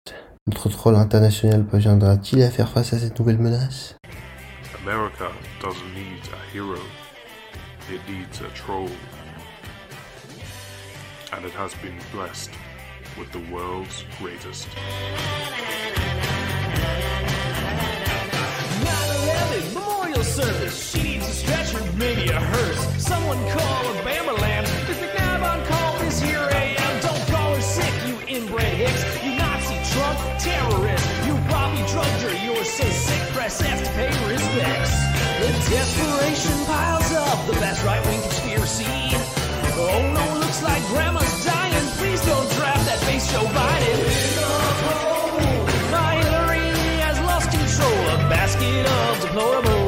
Notre troll international parviendra-t-il à faire face à cette nouvelle menace? America doesn't need a hero, it needs a troll. And it has been blessed with the world's. service. She needs a stretcher, maybe a hearse. Someone call Obama Land. There's McNabb on call this here AM. Don't call her sick, you inbred hicks. You Nazi Trump terrorist. You Bobby Drudger, you're so sick. Press F to pay respects. The desperation piles up. The best right-wing conspiracy. Oh no, looks like grandma's dying. Please don't draft that face Joe Biden. My Hillary has lost control. A basket of deplorable.